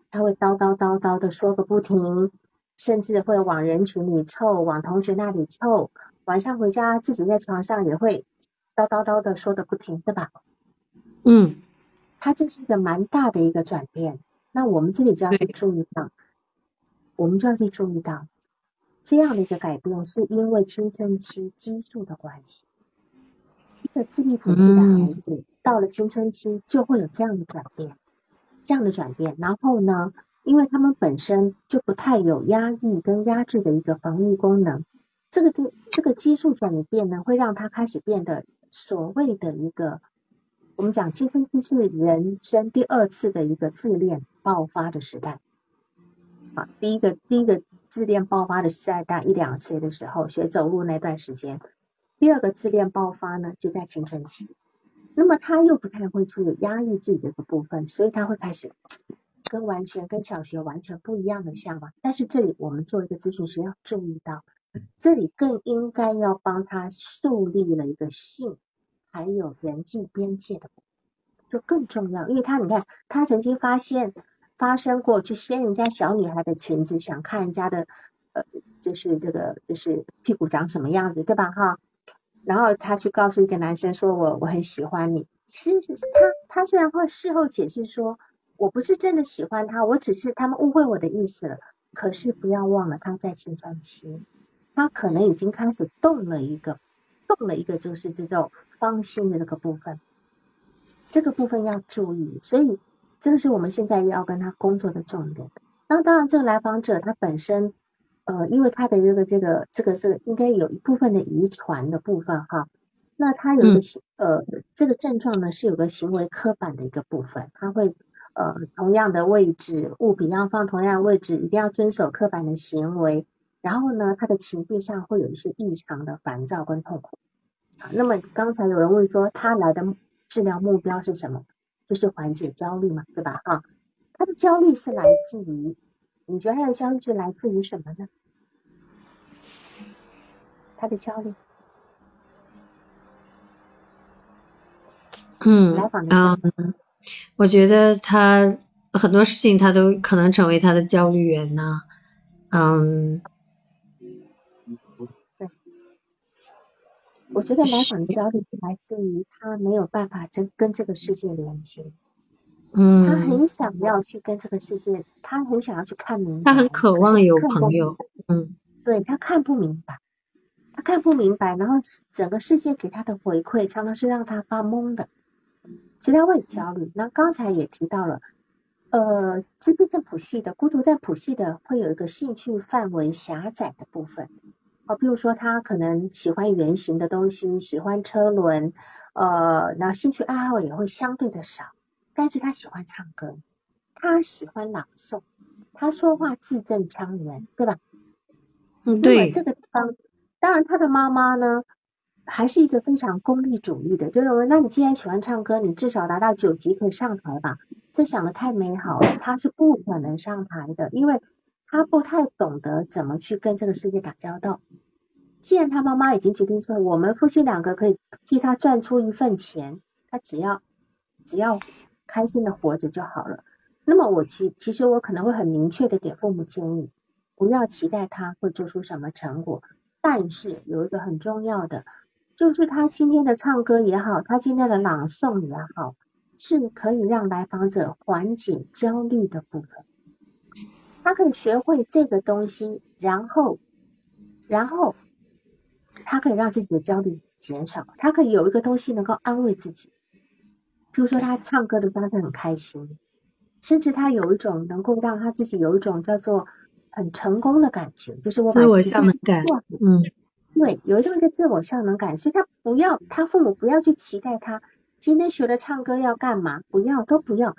他会叨叨叨叨的说个不停，甚至会往人群里凑，往同学那里凑。晚上回家自己在床上也会叨叨叨的说个不停，对吧？
嗯，
他这是一个蛮大的一个转变。那我们这里就要去注意到。我们就要去注意到，这样的一个改变是因为青春期激素的关系。一个自闭谱系的孩子到了青春期就会有这样的转变，这样的转变。然后呢，因为他们本身就不太有压抑跟压制的一个防御功能，这个这这个激素转变呢，会让他开始变得所谓的一个，我们讲青春期是人生第二次的一个自恋爆发的时代。啊，第一个第一个自恋爆发的时代大一两岁的时候学走路那段时间，第二个自恋爆发呢就在青春期。那么他又不太会去压抑自己的一个部分，所以他会开始跟完全跟小学完全不一样的向往。但是这里我们做一个咨询师要注意到，这里更应该要帮他树立了一个性还有人际边界的，就更重要，因为他你看他曾经发现。发生过去掀人家小女孩的裙子，想看人家的，呃，就是这个就是屁股长什么样子，对吧？哈，然后他去告诉一个男生说：“我我很喜欢你。”其实他他虽然会事后解释说：“我不是真的喜欢他，我只是他们误会我的意思了。”可是不要忘了，他在青春期，他可能已经开始动了一个，动了一个就是这种芳心的这个部分，这个部分要注意，所以。这个是我们现在要跟他工作的重点。那当然，这个来访者他本身，呃，因为他的这个这个这个是应该有一部分的遗传的部分哈。那他有个行呃这个症状呢是有个行为刻板的一个部分，他会呃同样的位置物品要放同样的位置，一定要遵守刻板的行为。然后呢，他的情绪上会有一些异常的烦躁跟痛苦。那么刚才有人问说，他来的治疗目标是什么？就是缓解焦虑嘛，对吧？哈，他的焦虑是来自于，你觉得他的焦虑是来自于什么呢？他的焦虑，
嗯，嗯，我觉得他很多事情他都可能成为他的焦虑源呢，嗯。
我觉得来访的焦虑是来自于他没有办法跟跟这个世界连接，
嗯，
他很想要去跟这个世界，他很想要去看明
白，他很渴望有朋友，嗯，
对他看不明白，他看不明白，然后整个世界给他的回馈常常是让他发懵的，其实他会焦虑。那刚才也提到了，呃，自闭症谱系的孤独症谱系的会有一个兴趣范围狭窄的部分。哦，比如说他可能喜欢圆形的东西，喜欢车轮，呃，那兴趣爱好也会相对的少，但是他喜欢唱歌，他喜欢朗诵，他说话字正腔圆，对吧？
嗯，对。
这个地方，当然他的妈妈呢，还是一个非常功利主义的，就认为，那你既然喜欢唱歌，你至少达到九级可以上台吧？这想的太美好了，他是不可能上台的，因为。他不太懂得怎么去跟这个世界打交道。既然他妈妈已经决定说，我们夫妻两个可以替他赚出一份钱，他只要只要开心的活着就好了。那么我其其实我可能会很明确的给父母建议，不要期待他会做出什么成果。但是有一个很重要的，就是他今天的唱歌也好，他今天的朗诵也好，是可以让来访者缓解焦虑的部分。他可以学会这个东西，然后，然后，他可以让自己的焦虑减少。他可以有一个东西能够安慰自己，比如说他唱歌的时候他很开心，甚至他有一种能够让他自己有一种叫做很成功的感觉，就是我
自我效能感，嗯，
对，有这么一个自我效能感，所以他不要他父母不要去期待他今天学了唱歌要干嘛，不要都不要，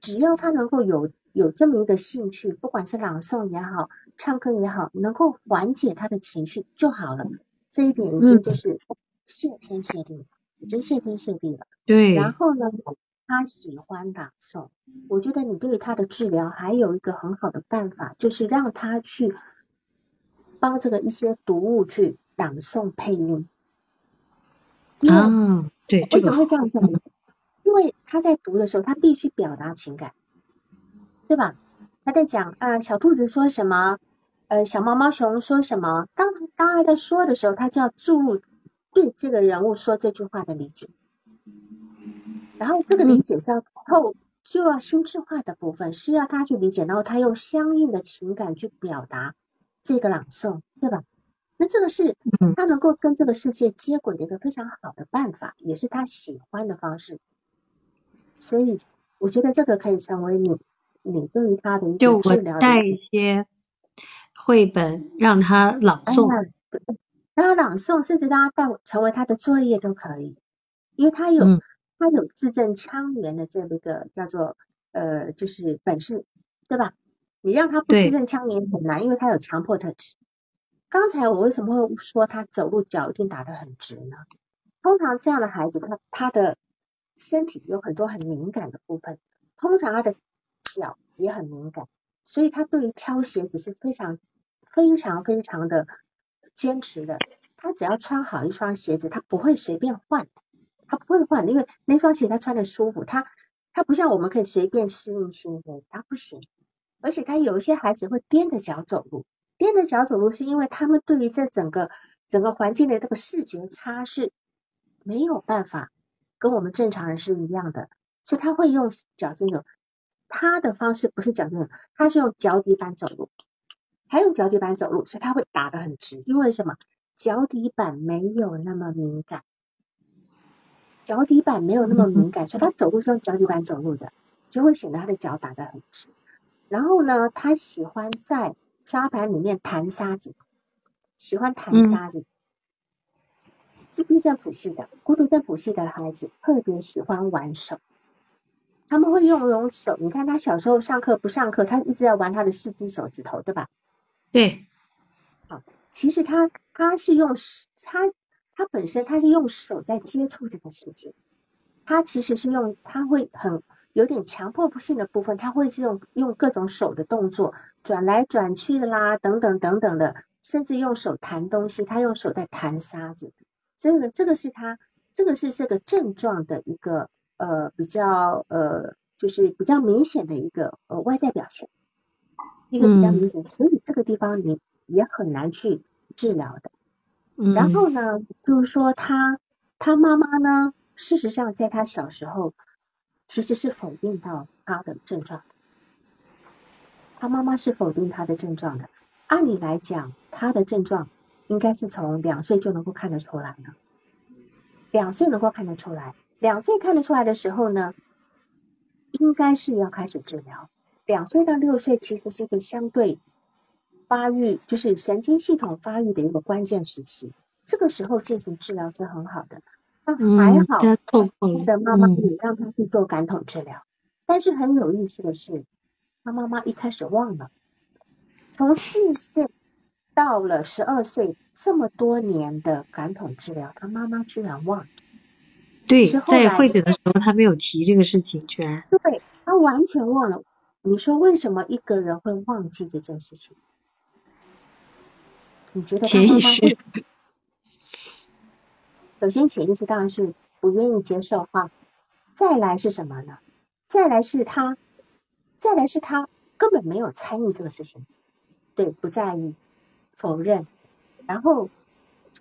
只要他能够有有这么一个兴趣，不管是朗诵也好，唱歌也好，能够缓解他的情绪就好了，这一点已经就是谢天谢地，已经谢天谢地了。
对，
然后呢？他喜欢朗诵，我觉得你对他的治疗还有一个很好的办法，就是让他去帮这个一些读物去朗诵配音。
啊，对，
为什么会这样讲？因为他在读的时候，他必须表达情感，对吧？他在讲啊，小兔子说什么？呃，小毛毛熊说什么？当当他在说的时候，他就要注入对这个人物说这句话的理解。然后这个理解上后就要心智化的部分是要他去理解，然后他用相应的情感去表达这个朗诵，对吧？那这个是他能够跟这个世界接轨的一个非常好的办法，也是他喜欢的方式。所以我觉得这个可以成为你你对于他的一个治疗。
带一些绘本让他朗诵，
让他朗诵，甚至让他带成为他的作业都可以，因为他有。他有字正腔圆的这么一个叫做呃，就是本事，对吧？你让他不字正腔圆很难，因为他有强迫特质。刚才我为什么会说他走路脚一定打得很直呢？通常这样的孩子，他他的身体有很多很敏感的部分，通常他的脚也很敏感，所以他对于挑鞋子是非常非常非常的坚持的。他只要穿好一双鞋子，他不会随便换。他不会换，因为那双鞋他穿的舒服。他他不像我们可以随便适应新的，他不行。而且他有一些孩子会踮着脚走路，踮着脚走路是因为他们对于这整个整个环境的这个视觉差是没有办法跟我们正常人是一样的，所以他会用脚尖走。他的方式不是脚尖走，他是用脚底板走路，还用脚底板走路，所以他会打得很直。因为什么？脚底板没有那么敏感。脚底板没有那么敏感，所以他走路是用脚底板走路的，就会显得他的脚打得很直。然后呢，他喜欢在沙盘里面弹沙子，喜欢弹沙子。自闭症谱系的、孤独症谱系的孩子特别喜欢玩手，他们会用用手。你看他小时候上课不上课，他一直在玩他的四只手指头，对吧？
对。
好，其实他他是用他。他本身他是用手在接触这个世界，他其实是用他会很有点强迫性的部分，他会这种用各种手的动作转来转去的啦，等等等等的，甚至用手弹东西，他用手在弹沙子，所以呢这个是他这个是这个症状的一个呃比较呃就是比较明显的一个呃外在表现，一个比较明显，所以这个地方你也很难去治疗的。然后呢，就是说他他妈妈呢，事实上在他小时候其实是否定到他的症状，他妈妈是否定他的症状的。按理来讲，他的症状应该是从两岁就能够看得出来了，两岁能够看得出来，两岁看得出来的时候呢，应该是要开始治疗。两岁到六岁其实是一个相对。发育就是神经系统发育的一个关键时期，这个时候进行治疗是很好的。那还好，他的妈妈也让他去做感统治疗，但是很有意思的是，他妈妈一开始忘了，从四岁到了十二岁这么多年的感统治疗，他妈妈居然忘了。
对，在会诊的时候他没有提这个事情，居然。
对，他完全忘了。你说为什么一个人会忘记这件事情？你觉得他妈妈会？[laughs] 首先，潜意识当然是不愿意接受哈。再来是什么呢？再来是他，再来是他根本没有参与这个事情，对，不在意，否认。然后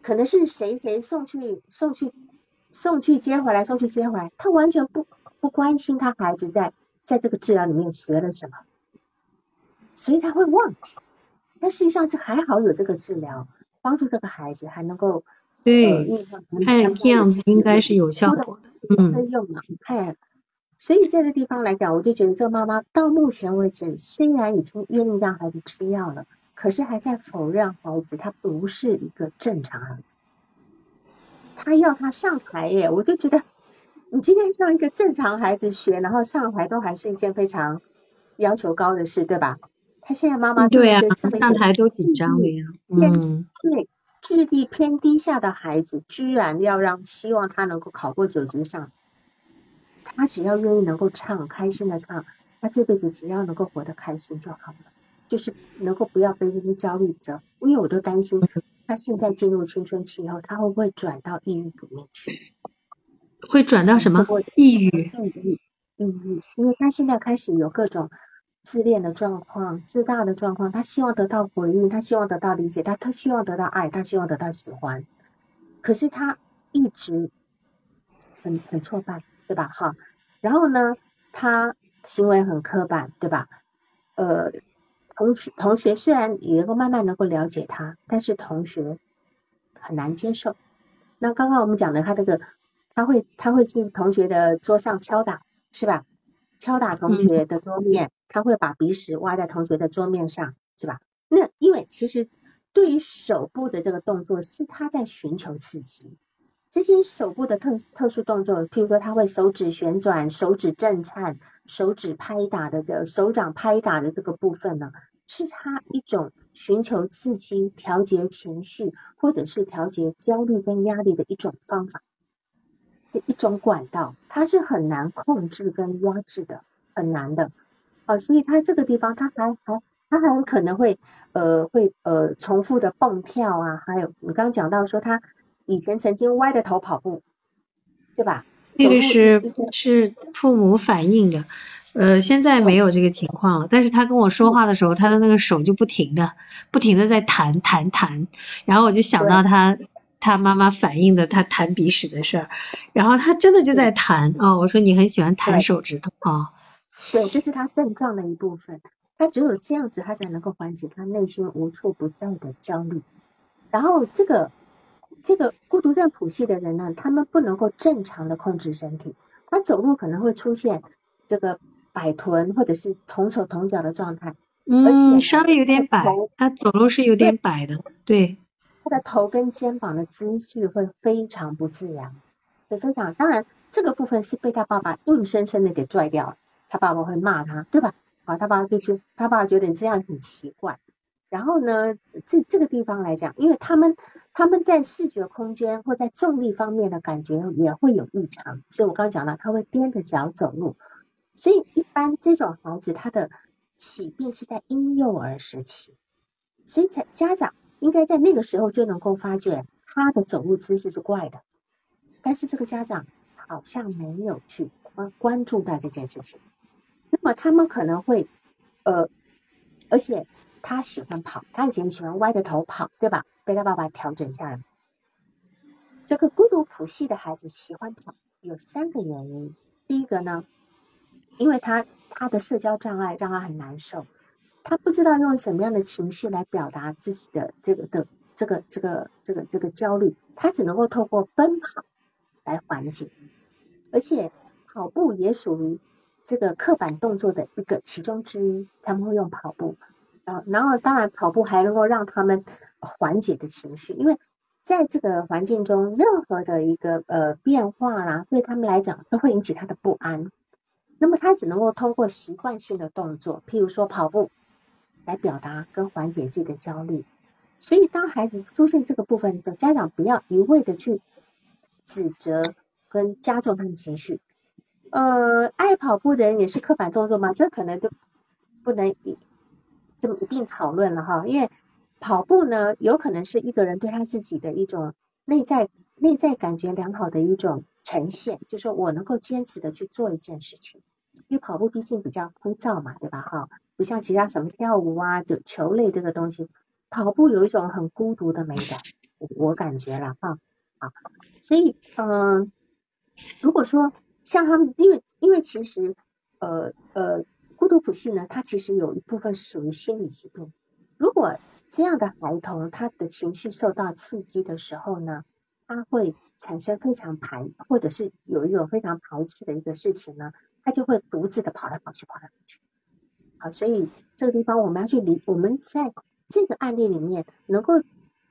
可能是谁谁送去送去送去接回来送去接回来，他完全不不关心他孩子在在这个治疗里面学了什么，所以他会忘记。但实际上，这还好有这个治疗，帮助这个孩子还能够
对，看样子应该是有效果的，嗯，
用嘛，哎，所以在这地方来讲，我就觉得这个妈妈到目前为止，虽然已经愿意让孩子吃药了，可是还在否认孩子他不是一个正常孩子，他要他上台耶，我就觉得你今天让一个正常孩子学，然后上台都还是一件非常要求高的事，对吧？他现在妈妈
对啊，上台都紧张的呀，嗯，
对，智力偏低下的孩子，居然要让希望他能够考过九级上，他只要愿意能够唱，开心的唱。他这辈子只要能够活得开心就好了，就是能够不要背这些焦虑着，因为我都担心他现在进入青春期以后，他会不会转到抑郁里面去？
会转到什么？抑郁？
抑郁？抑郁？因为他现在开始有各种自恋的状况、自大的状况，他希望得到回应，他希望得到理解，他他希望得到爱，他希望得到喜欢，可是他一直很很挫败，对吧？哈，然后呢，他。行为很刻板，对吧？呃，同学同学虽然也能够慢慢能够了解他，但是同学很难接受。那刚刚我们讲的他这个，他会他会去同学的桌上敲打，是吧？敲打同学的桌面，他会把鼻屎挖在同学的桌面上，是吧？那因为其实对于手部的这个动作，是他在寻求刺激。这些手部的特特殊动作，譬如说他会手指旋转、手指震颤、手指拍打的这手掌拍打的这个部分呢，是他一种寻求刺激、调节情绪，或者是调节焦虑跟压力的一种方法，这一种管道，它是很难控制跟压制的，很难的。哦，所以他这个地方，他还还他还可能会呃会呃重复的蹦跳啊，还有你刚刚讲到说他。以前曾经歪着头跑步，对吧？
这个是是父母反映的，呃，现在没有这个情况了。但是他跟我说话的时候，他的那个手就不停的、不停的在弹弹弹，然后我就想到他他妈妈反映的他弹鼻屎的事儿，然后他真的就在弹哦。我说你很喜欢弹手指头啊？
对，这是他症状的一部分。他只有这样子，他才能够缓解他内心无处不在的焦虑。然后这个。这个孤独症谱系的人呢，他们不能够正常的控制身体，他走路可能会出现这个摆臀或者是同手同脚的状态，
嗯，稍微有点摆，他走路是有点摆的，对，
他的头跟肩膀的姿势会非常不自然，会非常，当然这个部分是被他爸爸硬生生的给拽掉了，他爸爸会骂他，对吧？啊，他爸爸就觉，他爸爸觉得你这样很奇怪。然后呢，这这个地方来讲，因为他们他们在视觉空间或在重力方面的感觉也会有异常，所以我刚刚讲了，他会踮着脚走路，所以一般这种孩子他的起病是在婴幼儿时期，所以才家长应该在那个时候就能够发觉他的走路姿势是怪的，但是这个家长好像没有去关关注到这件事情，那么他们可能会呃，而且。他喜欢跑，他以前喜欢歪着头跑，对吧？被他爸爸调整下来。这个孤独谱系的孩子喜欢跑，有三个原因。第一个呢，因为他他的社交障碍让他很难受，他不知道用什么样的情绪来表达自己的这个的这个这个这个这个焦虑，他只能够透过奔跑来缓解，而且跑步也属于这个刻板动作的一个其中之一，他们会用跑步啊。然后，当然跑步还能够让他们缓解的情绪，因为在这个环境中，任何的一个呃变化啦，对他们来讲都会引起他的不安。那么他只能够通过习惯性的动作，譬如说跑步，来表达跟缓解自己的焦虑。所以，当孩子出现这个部分的时候，家长不要一味的去指责跟加重他的情绪。呃，爱跑步的人也是刻板动作吗？这可能都不能一。这么一并讨论了哈，因为跑步呢，有可能是一个人对他自己的一种内在内在感觉良好的一种呈现，就是我能够坚持的去做一件事情。因为跑步毕竟比较枯燥嘛，对吧？哈，不像其他什么跳舞啊、就球类这个东西，跑步有一种很孤独的美感，我感觉了哈啊。所以嗯，如果说像他们，因为因为其实呃呃。孤独谱系呢，它其实有一部分是属于心理疾病。如果这样的孩童他的情绪受到刺激的时候呢，他会产生非常排，或者是有一种非常排斥的一个事情呢，他就会独自的跑来跑去，跑来跑去。好，所以这个地方我们要去理，我们在这个案例里面能够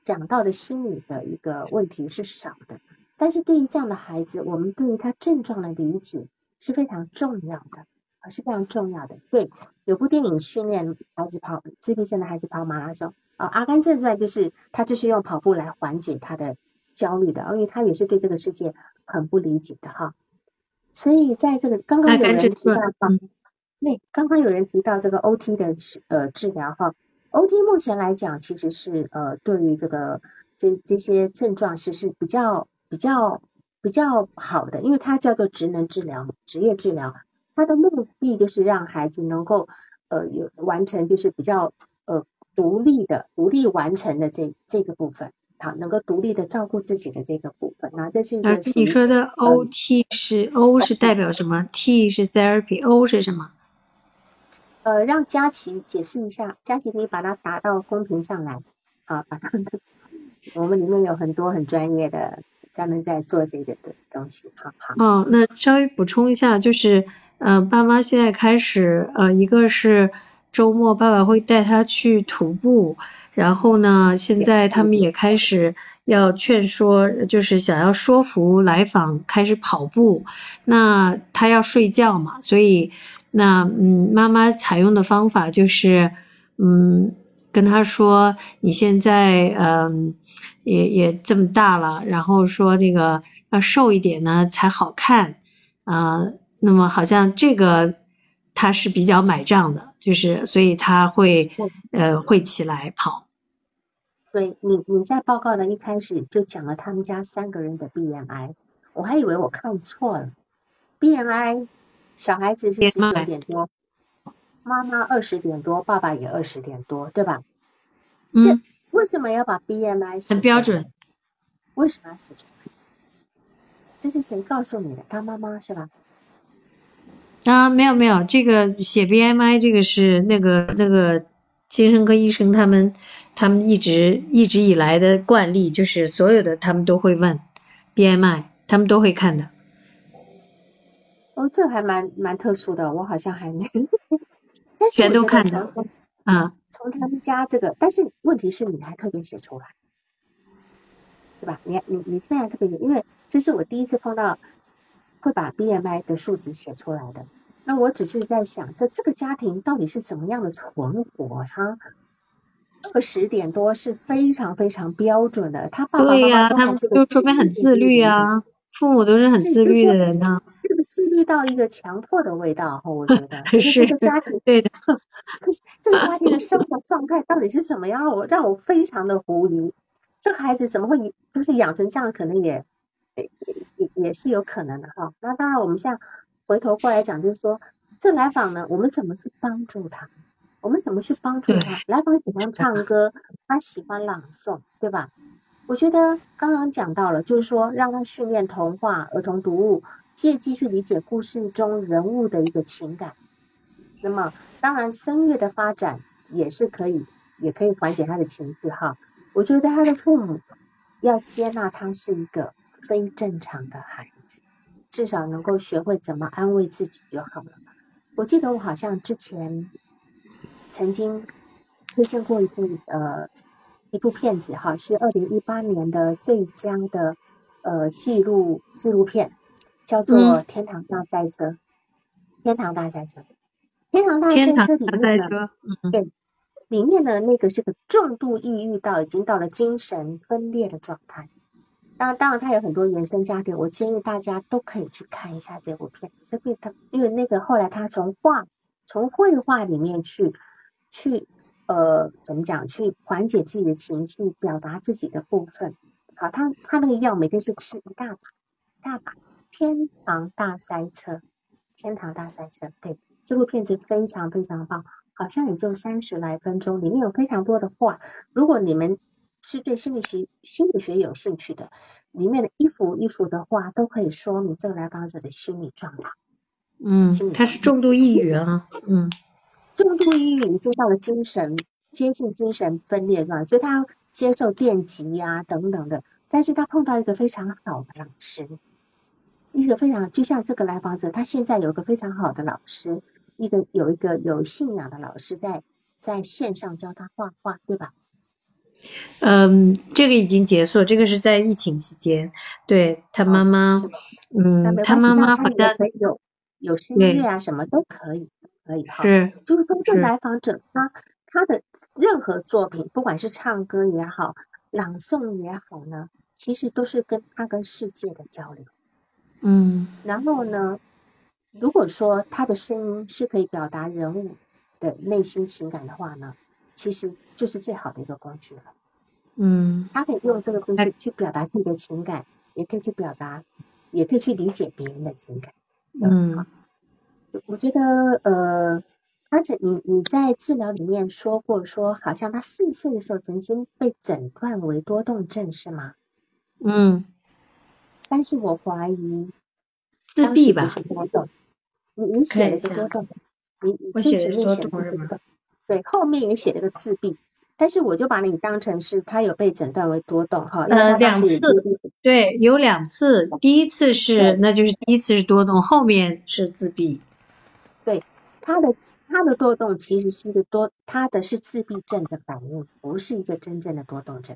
讲到的心理的一个问题是少的，但是对于这样的孩子，我们对于他症状的理解是非常重要的，啊是非常重要的。对，有部电影训练孩子跑自闭症的孩子跑马拉松，啊，《阿甘正传》就是他就是用跑步来缓解他的焦虑的，因为他也是对这个世界很不理解的哈。所以在这个刚刚有人提到，对，刚刚有人提到这个 OT 的呃治疗哈，OT 目前来讲其实是呃对于这个这这些症状是是比较比较比较好的，因为它叫做职能治疗、职业治疗，它的目的就是让孩子能够呃有完成就是比较呃独立的独立完成的这这个部分。好，能够独立的照顾自己的这个部分，那这是一个。
你说的 OT 是 O 是代表什么？T 是 Therapy，O 是什么？
呃，让佳琪解释一下，佳琪可以把它打到公屏上来，啊，把它。我们里面有很多很专业的，专门在做这个的东西，好好。
哦，那稍微补充一下，就是呃，爸妈现在开始呃，一个是周末爸爸会带他去徒步。然后呢，现在他们也开始要劝说，就是想要说服来访开始跑步。那他要睡觉嘛，所以那嗯，妈妈采用的方法就是嗯，跟他说你现在嗯也也这么大了，然后说那个要瘦一点呢才好看啊。那么好像这个他是比较买账的，就是所以他会呃会起来跑。
对你，你在报告的一开始就讲了他们家三个人的 BMI，我还以为我看错了。BMI 小孩子是十九点多，妈妈二十点多，爸爸也二十点多，对吧？
嗯。
为什么要把 BMI 写？
很标准。
为什么要写出来？这是谁告诉你的？他妈妈是吧？
啊，没有没有，这个写 BMI 这个是那个那个精神科医生他们。他们一直一直以来的惯例就是所有的他们都会问 BMI，他们都会看的。
哦，这还蛮蛮特殊的，我好像还没。[laughs]
全都看的。啊。
从他们家这个，但是问题是你还特别写出来，是吧？你你你这边还特别写，因为这是我第一次碰到会把 BMI 的数值写出来的。那我只是在想，这这个家庭到底是怎么样的存活？哈？二十点多是非常非常标准的，他爸爸妈妈都
说明很自律啊，父母都是很自律的人呢。
这个自律到一个强迫的味道，我觉得
是
这个家庭
对的，
这个家庭的生活状态到底是什么样？我让我非常的狐疑。这个孩子怎么会就是养成这样？可能也也也也是有可能的哈。那当然，我们现在回头过来讲，就是说这来访呢，我们怎么去帮助他？我们怎么去帮助他？来访喜欢唱歌，他喜欢朗诵，对吧？我觉得刚刚讲到了，就是说让他训练童话、儿童读物，借机去理解故事中人物的一个情感。那么，当然声乐的发展也是可以，也可以缓解他的情绪哈。我觉得他的父母要接纳他是一个非正常的孩子，至少能够学会怎么安慰自己就好了。我记得我好像之前。曾经推荐过一部呃一部片子哈，是二零一八年的最佳的呃纪录纪录片，叫做《天堂大赛车》。天堂大赛车，天堂大赛车里面的对里面的那个是个重度抑郁到已经到了精神分裂的状态。当，当然，他有很多原生家庭，我建议大家都可以去看一下这部片子。这部他因为那个后来他从画从绘画里面去。去呃怎么讲？去缓解自己的情绪，表达自己的部分。好，他他那个药每天是吃一大把，一大把。天堂大塞车，天堂大塞车。对，这部片子非常非常棒，好像也就三十来分钟，里面有非常多的话。如果你们是对心理学心理学有兴趣的，里面的一幅一幅的画都可以说明这个来访者的心理状态。
嗯，他是重度抑郁啊。嗯。
重度抑郁已经到了精神接近精神分裂段，所以他接受电击呀等等的。但是他碰到一个非常好的老师，一个非常就像这个来访者，他现在有个非常好的老师，一个有一个有信仰的老师在在线上教他画画，对吧？
嗯，这个已经结束，这个是在疫情期间，对他妈妈，嗯，他妈妈好像
有有声乐啊，什么都可以，可以哈。
是，
就是说，这来访者他他的任何作品，不管是唱歌也好，朗诵也好呢，其实都是跟他跟世界的交流。
嗯，
然后呢，如果说他的声音是可以表达人物的内心情感的话呢？其实就是最好的一个工具了。
嗯，
他可以用这个工具去表达自己的情感，也可以去表达，也可以去理解别人的情感。
嗯，
我觉得呃，而且你你在治疗里面说过，说好像他四岁的时候曾经被诊断为多动症，是吗？
嗯，
但是我怀疑
自闭吧？
多动，你你写的是多动，你
我写的多动是吗？
对，后面也写了个自闭，但是我就把你当成是他有被诊断为多动哈。
呃，两次，对，有两次，第一次是，那就是第一次是多动，后面是自闭。
对，他的他的多动其实是一个多，他的是自闭症的反应，不是一个真正的多动症，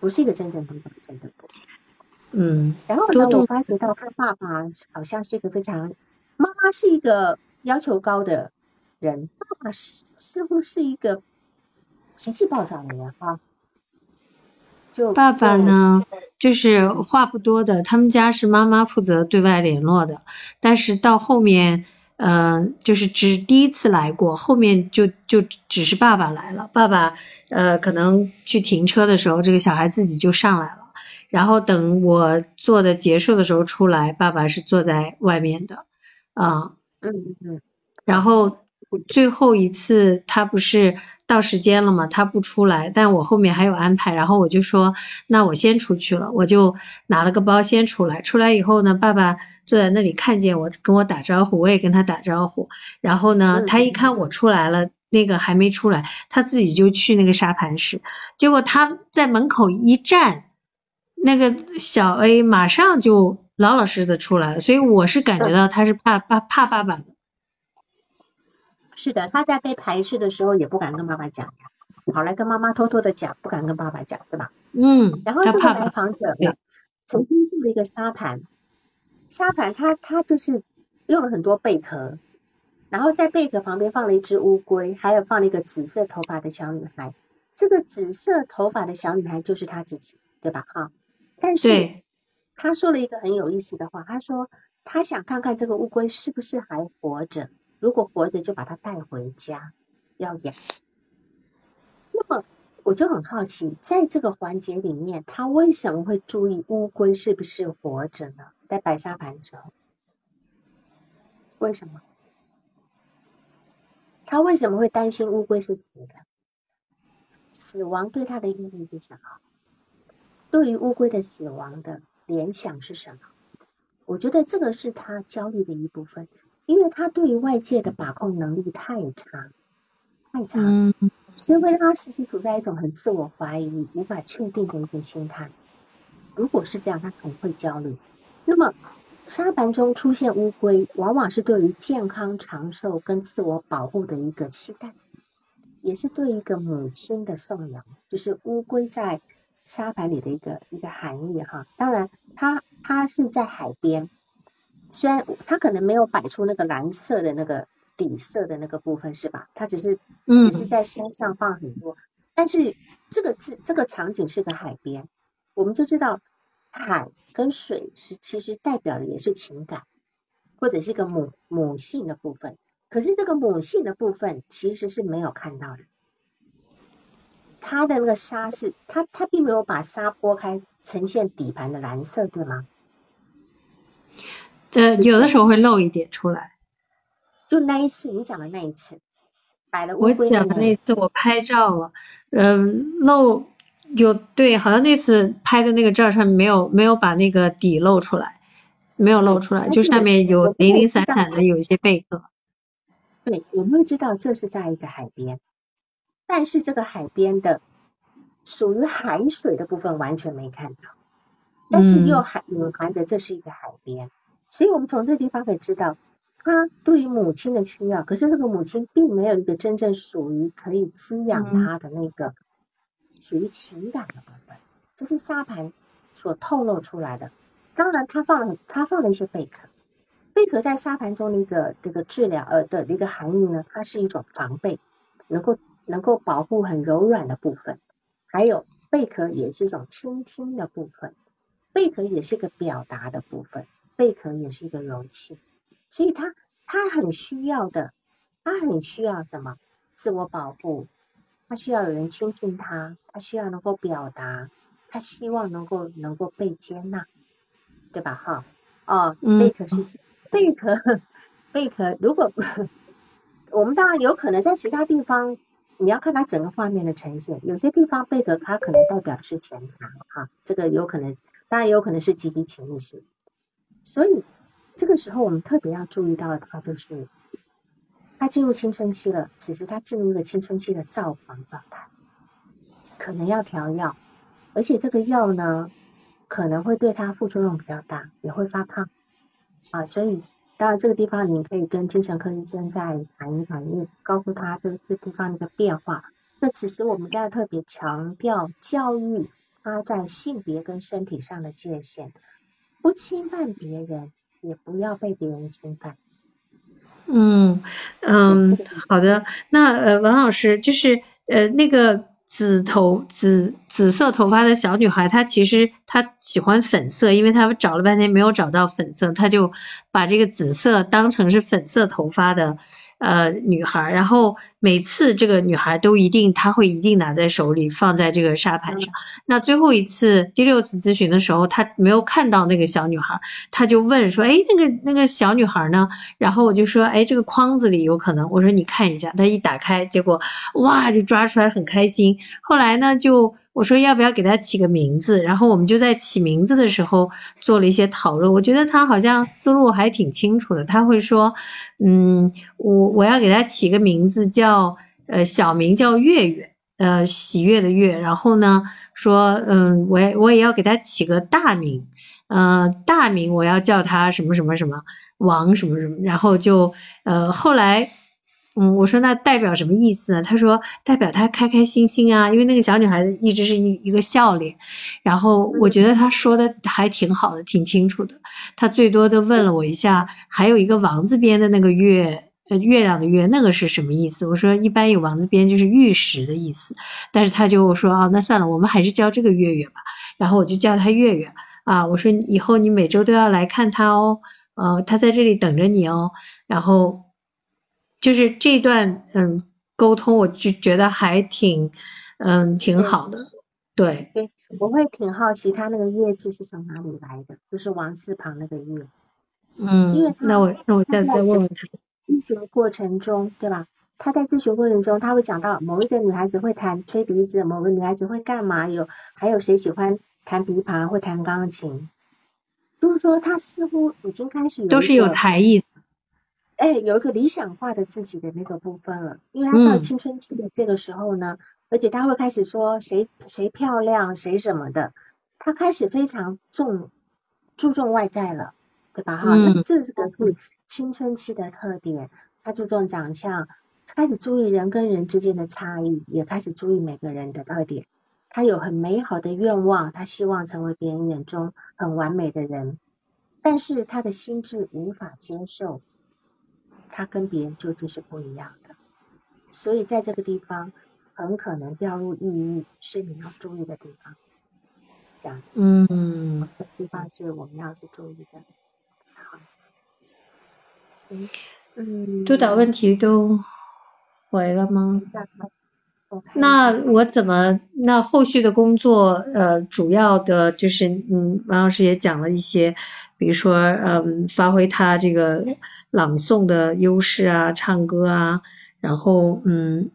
不是一个真正多动症的多。
嗯。
然后呢，我发觉到他爸爸好像是一个非常，妈妈是一个要求高的。人爸爸似似乎是一个脾气暴躁的人哈，就
爸爸呢，就是话不多的。他们家是妈妈负责对外联络的，但是到后面，嗯，就是只第一次来过，后面就就只是爸爸来了。爸爸呃，可能去停车的时候，这个小孩自己就上来了。然后等我做的结束的时候出来，爸爸是坐在外面的
啊，嗯嗯嗯，
然后。最后一次他不是到时间了吗？他不出来，但我后面还有安排，然后我就说那我先出去了，我就拿了个包先出来。出来以后呢，爸爸坐在那里看见我跟我打招呼，我也跟他打招呼。然后呢，他一看我出来了，那个还没出来，他自己就去那个沙盘室。结果他在门口一站，那个小 A 马上就老老实实的出来了。所以我是感觉到他是怕怕怕爸爸的。
是的，他在被排斥的时候也不敢跟妈妈讲，跑来跟妈妈偷偷的讲，不敢跟爸爸讲，对吧？
嗯。
然后这个来访者呢，曾经做了一个沙盘，沙盘他他就是用了很多贝壳，然后在贝壳旁边放了一只乌龟，还有放了一个紫色头发的小女孩。这个紫色头发的小女孩就是他自己，对吧？哈。但是他说了一个很有意思的话，他说他想看看这个乌龟是不是还活着。如果活着就把它带回家，要养。那么我就很好奇，在这个环节里面，他为什么会注意乌龟是不是活着呢？在摆沙盘的时候，为什么？他为什么会担心乌龟是死的？死亡对他的意义是什么？对于乌龟的死亡的联想是什么？我觉得这个是他焦虑的一部分。因为他对于外界的把控能力太差，太差，嗯所以会让他时时处在一种很自我怀疑、无法确定的一个心态。如果是这样，他很会焦虑。那么沙盘中出现乌龟，往往是对于健康长寿跟自我保护的一个期待，也是对一个母亲的颂扬，就是乌龟在沙盘里的一个一个含义哈。当然，它它是在海边。虽然它可能没有摆出那个蓝色的那个底色的那个部分，是吧？它只是只是在山上放很多，但是这个这这个场景是个海边，我们就知道海跟水是其实代表的也是情感，或者是一个母母性的部分。可是这个母性的部分其实是没有看到的，它的那个沙是它它并没有把沙拨开，呈现底盘的蓝色，对吗？
呃，有的时候会漏一点出来，
就那一次你讲的那一次，摆了
我讲的那次我拍照了，嗯，漏有对，好像那次拍的那个照上面没有没有把那个底露出来，没有露出来，就上面有零零散散的有一些贝壳。
对，我们会知道这是在一个海边，但是这个海边的属于海水的部分完全没看到，但是又含隐含着这是一个海边。所以我们从这个地方可以知道，他对于母亲的需要，可是这个母亲并没有一个真正属于可以滋养他的那个属于情感的部分，这是沙盘所透露出来的。当然，他放了他放了一些贝壳，贝壳在沙盘中的一个这个治疗呃的一个含义呢，它是一种防备，能够能够保护很柔软的部分，还有贝壳也是一种倾听的部分，贝壳也是一个表达的部分，贝壳也是一个容器。所以它它很需要的，它很需要什么？自我保护，它需要有人倾听它，它需要能够表达，它希望能够能够被接纳，对吧？哈，哦，贝壳是贝壳，[laughs] 贝壳。如果我们当然有可能在其他地方，你要看它整个画面的呈现。有些地方贝壳它可能代表的是钱财，哈，这个有可能，当然也有可能是积极潜意识，所以。这个时候，我们特别要注意到的，话，就是他进入青春期了。此时他进入一个青春期的躁狂状态，可能要调药，而且这个药呢，可能会对他副作用比较大，也会发胖啊。所以，当然这个地方你可以跟精神科医生再谈一谈，因为告诉他这这地方的一个变化。那此时我们要特别强调教育他在性别跟身体上的界限，不侵犯别人。也不要被别人侵犯。
嗯嗯，[laughs] 好的。那呃，王老师就是呃那个紫头紫紫色头发的小女孩，她其实她喜欢粉色，因为她找了半天没有找到粉色，她就把这个紫色当成是粉色头发的。呃，女孩，然后每次这个女孩都一定，她会一定拿在手里，放在这个沙盘上。那最后一次，第六次咨询的时候，她没有看到那个小女孩，她就问说，哎，那个那个小女孩呢？然后我就说，哎，这个框子里有可能。我说你看一下，她一打开，结果哇，就抓出来，很开心。后来呢，就。我说要不要给他起个名字？然后我们就在起名字的时候做了一些讨论。我觉得他好像思路还挺清楚的。他会说，嗯，我我要给他起个名字叫呃小名叫月月，呃喜悦的月。然后呢说，嗯，我也我也要给他起个大名，呃大名我要叫他什么什么什么王什么什么。然后就呃后来。嗯，我说那代表什么意思呢？他说代表他开开心心啊，因为那个小女孩一直是一一个笑脸，然后我觉得他说的还挺好的，挺清楚的。他最多的问了我一下，还有一个王字边的那个月，月亮的月，那个是什么意思？我说一般有王字边就是玉石的意思，但是他就说啊，那算了，我们还是叫这个月月吧。然后我就叫他月月啊，我说以后你每周都要来看他哦，呃，他在这里等着你哦，然后。就是这段嗯沟通，我就觉得还挺嗯挺好的，对。
对，我会挺好奇他那个月字是从哪里来的，就是王字旁那个月。
嗯。
因为
那我那我再再问问他。
咨询过程中，对吧？他在咨询过程中，他会讲到某一个女孩子会弹吹笛子，某个女孩子会干嘛？有还有谁喜欢弹琵琶会弹钢琴？就是说，他似乎已经开始
都是有才艺。
哎，有一个理想化的自己的那个部分了，因为他到青春期的这个时候呢，而且他会开始说谁谁漂亮谁什么的，他开始非常重注重外在了，对吧？哈，那这是个青春期的特点，他注重长相，开始注意人跟人之间的差异，也开始注意每个人的特点，他有很美好的愿望，他希望成为别人眼中很完美的人，但是他的心智无法接受。他跟别人究竟是不一样的，所以在这个地方很可能掉入抑郁，是你要注意的地方。这样子，
嗯，
这地方是我们要去注意的。好，行，嗯，
督导问题都回了吗？那我怎么？那后续的工作，呃，主要的就是，嗯，王老师也讲了一些，比如说，嗯，发挥他这个。朗诵的优势啊，唱歌啊，然后嗯，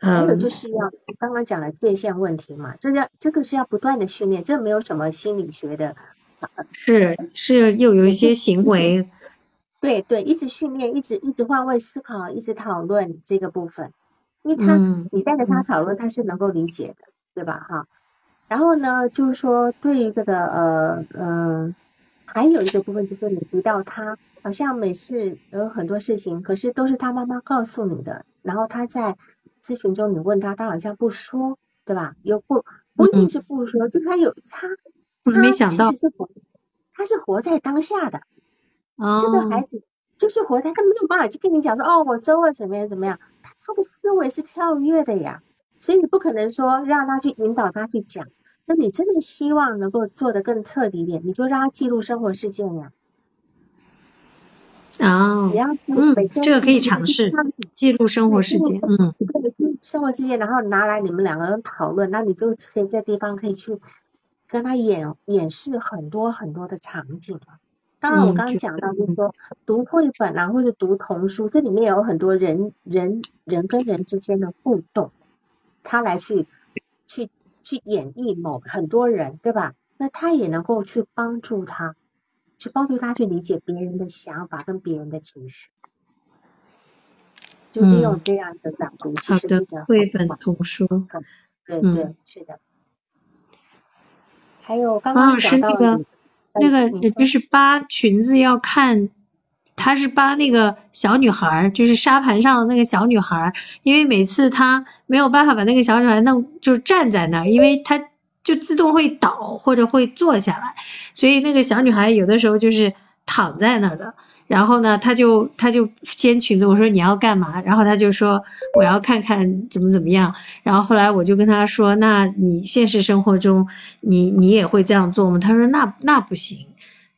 还有就是要刚刚讲了界限问题嘛，这个这个是要不断的训练，这没有什么心理学的，
是是又有一些行为，
对对，一直训练，一直一直换位思考，一直讨论这个部分，因为他你带着他讨论，他是能够理解的，对吧？哈，然后呢，就是说对于这个呃嗯。还有一个部分就是你提到他好像每次有很多事情，可是都是他妈妈告诉你的，然后他在咨询中你问他，他好像不说，对吧？又不不一定是不说，就是他有他
他其实
是活他是活在当下的，这个孩子就是活在他没有办法去跟你讲说哦，我周二怎么样怎么样，他的思维是跳跃的呀，所以你不可能说让他去引导他去讲。那你真的希望能够做得更彻底一点，你就让他记录生活事件呀。
啊，嗯，这个可以尝试记录生活事件，嗯，
生活事件，然后拿来你们两个人讨论，那你就可以在地方可以去跟他演演示很多很多的场景了。当然，我刚刚讲到就是说读绘本啊，或者读童书，这里面有很多人人人跟人之间的互动，他来去去。去演绎某很多人，对吧？那他也能够去帮助他，去帮助他去理解别人的想法跟别人的情绪，就利用这样的朗读，其实
的绘本图书，
对对是的。还有刚刚讲到
的，那个那个就是扒裙子要看。他是扒那个小女孩，就是沙盘上的那个小女孩，因为每次他没有办法把那个小女孩弄，就站在那儿，因为他就自动会倒或者会坐下来，所以那个小女孩有的时候就是躺在那儿的。然后呢，他就他就掀裙子，我说你要干嘛？然后他就说我要看看怎么怎么样。然后后来我就跟他说，那你现实生活中你你也会这样做吗？他说那那不行，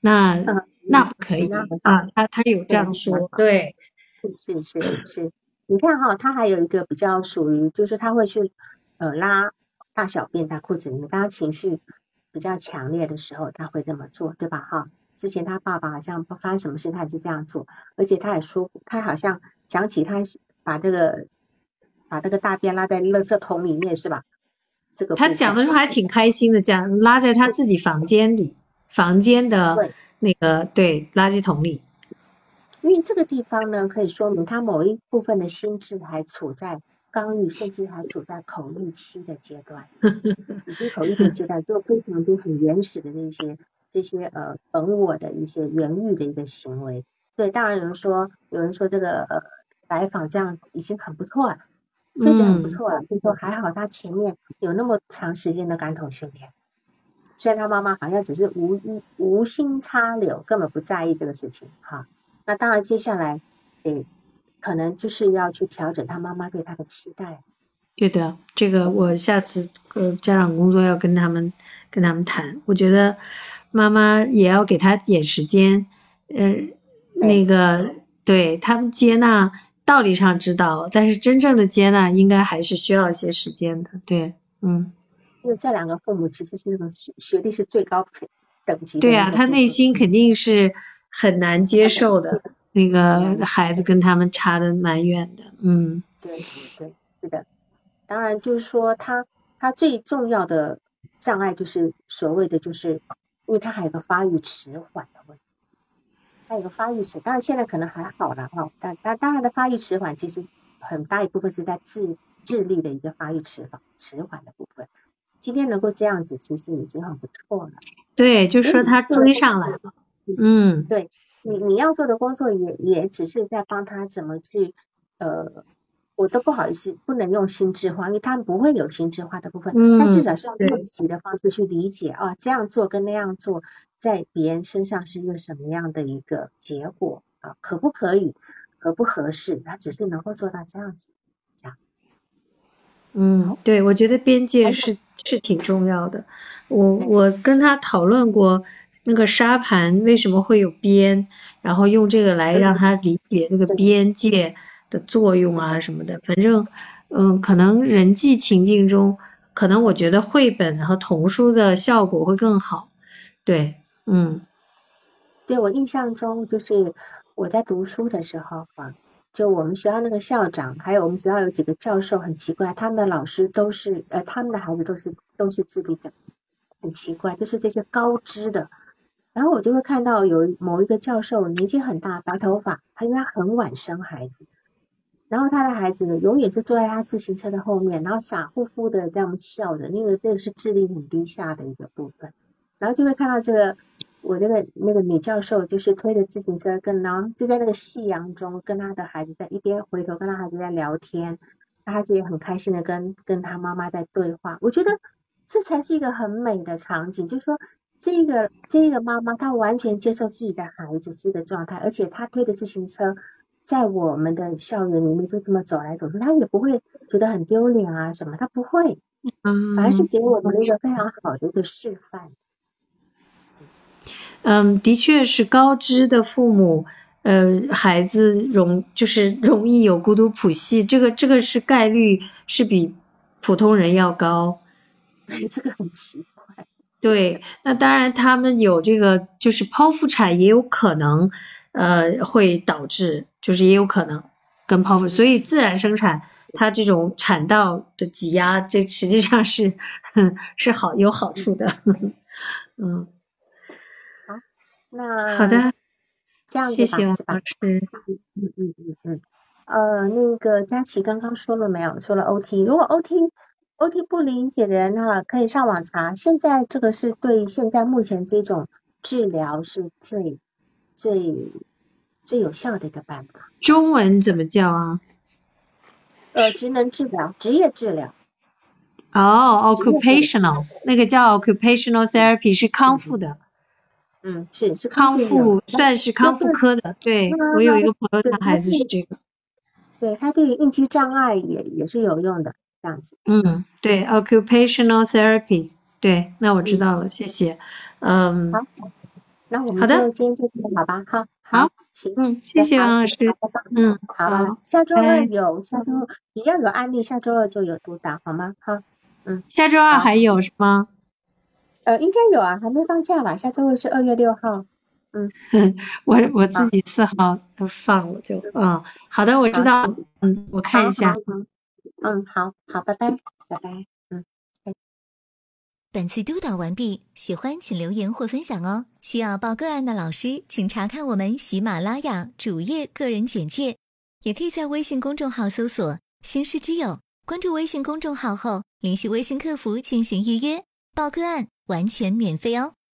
那。[laughs] 那不可以啊，他他有这样说，对，
是是是是，你看哈，他还有一个比较属于，就是他会去呃拉大小便在裤子里面，当他情绪比较强烈的时候，他会这么做，对吧？哈，之前他爸爸好像不发生什么事，他也是这样做，而且他也说，他好像讲起他把这个把这个大便拉在垃圾桶里面，是吧？这个
他讲的时候还挺开心的，讲拉在他自己房间里，房间的。那个对垃圾桶里，
因为这个地方呢，可以说明他某一部分的心智还处在刚育，甚至还处在口欲期的阶段。[laughs] 已经口欲的阶段，就非常多很原始的那些这些呃本我的一些原欲的一个行为。对，当然有人说，有人说这个呃来访这样已经很不错了，确实很不错了。就说还好他前面有那么长时间的感统训练。虽然他妈妈好像只是无无心插柳，根本不在意这个事情哈。那当然，接下来诶，可能就是要去调整他妈妈对他的期待。
对的，这个我下次呃家长工作要跟他们跟他们谈。我觉得妈妈也要给他点时间，呃，那个对他们接纳道理上知道，但是真正的接纳应该还是需要一些时间的。对，嗯。
因为这两个父母其实是那种学学历是最高等级的。
对啊，他内心肯定是很难接受的，那个孩子跟他们差的蛮远的。嗯，
对对对，是的。当然就是说他他最重要的障碍就是所谓的就是，因为他还有个发育迟缓的问题，他有个发育迟，当然现在可能还好了哈，但但当然的发育迟缓其实很大一部分是在智智力的一个发育迟缓迟缓的部分。今天能够这样子，其实已经很不错了。
对，就说他追上来了。嗯，
对你你要做的工作也也只是在帮他怎么去呃，我都不好意思，不能用心智化，因为他们不会有心智化的部分。嗯。但至少是用练习的方式去理解啊，这样做跟那样做，在别人身上是一个什么样的一个结果啊？可不可以？合不合适？他只是能够做到这样子。
嗯，对，我觉得边界是是挺重要的。我我跟他讨论过那个沙盘为什么会有边，然后用这个来让他理解这个边界的作用啊什么的。反正嗯，可能人际情境中，可能我觉得绘本和童书的效果会更好。对，嗯，
对我印象中就是我在读书的时候啊。就我们学校那个校长，还有我们学校有几个教授，很奇怪，他们的老师都是，呃，他们的孩子都是都是自闭症，很奇怪，就是这些高知的。然后我就会看到有某一个教授年纪很大，白头发，他因为他很晚生孩子，然后他的孩子呢，永远是坐在他自行车的后面，然后傻乎乎的这样笑的，那个这个是智力很低下的一个部分。然后就会看到这个我那个那个女教授就是推着自行车跟，然后就在那个夕阳中跟她的孩子在一边回头跟她孩子在聊天，她孩子也很开心的跟跟她妈妈在对话。我觉得这才是一个很美的场景，就是说这个这个妈妈她完全接受自己的孩子是一个状态，而且她推着自行车在我们的校园里面就这么走来走去，她也不会觉得很丢脸啊什么，她不会，反而是给我们一个非常好的一个示范。
嗯，的确是高知的父母，呃，孩子容就是容易有孤独谱系，这个这个是概率是比普通人要高。[laughs]
对，这个很奇怪。
对，那当然他们有这个就是剖腹产也有可能，呃，会导致就是也有可能跟剖腹，所以自然生产它这种产道的挤压，这实际上是 [laughs] 是好有好处的。[laughs] 嗯。
那
好的，
这样
子吧，
是吧？嗯嗯嗯嗯嗯。呃，那个佳琪刚刚说了没有？说了 OT，如果 OT OT 不理解的人哈，可以上网查。现在这个是对现在目前这种治疗是最最最有效的一个办法。
中文怎么叫啊？
呃，职能治疗，职业治疗。
哦，occupational，那个叫 occupational therapy 是康复的。
嗯，是是
康复，算是康复科的。对我有一个朋友，他孩子是这个。
对他对应激障碍也也是有用的，这样子。
嗯，对，occupational therapy。对，那我知道了，谢谢。嗯。
好，那我们就今天就好吧？好，
好，
行，
嗯，谢谢王老师。嗯，
好，下周二有，下周只要有案例，下周二就有督导，好吗？好，嗯。
下周二还有是吗？
呃，应该有啊，还没放假吧？下周二是二月六号。嗯，[laughs]
我我自己四号放我就，嗯，好的，我知道，嗯，我看一下。
嗯，好好，拜拜，拜拜，嗯。
本次督导完毕，喜欢请留言或分享哦。需要报个案的老师，请查看我们喜马拉雅主页个人简介，也可以在微信公众号搜索“星师之友”，关注微信公众号后，联系微信客服进行预约报个案。完全免费哦。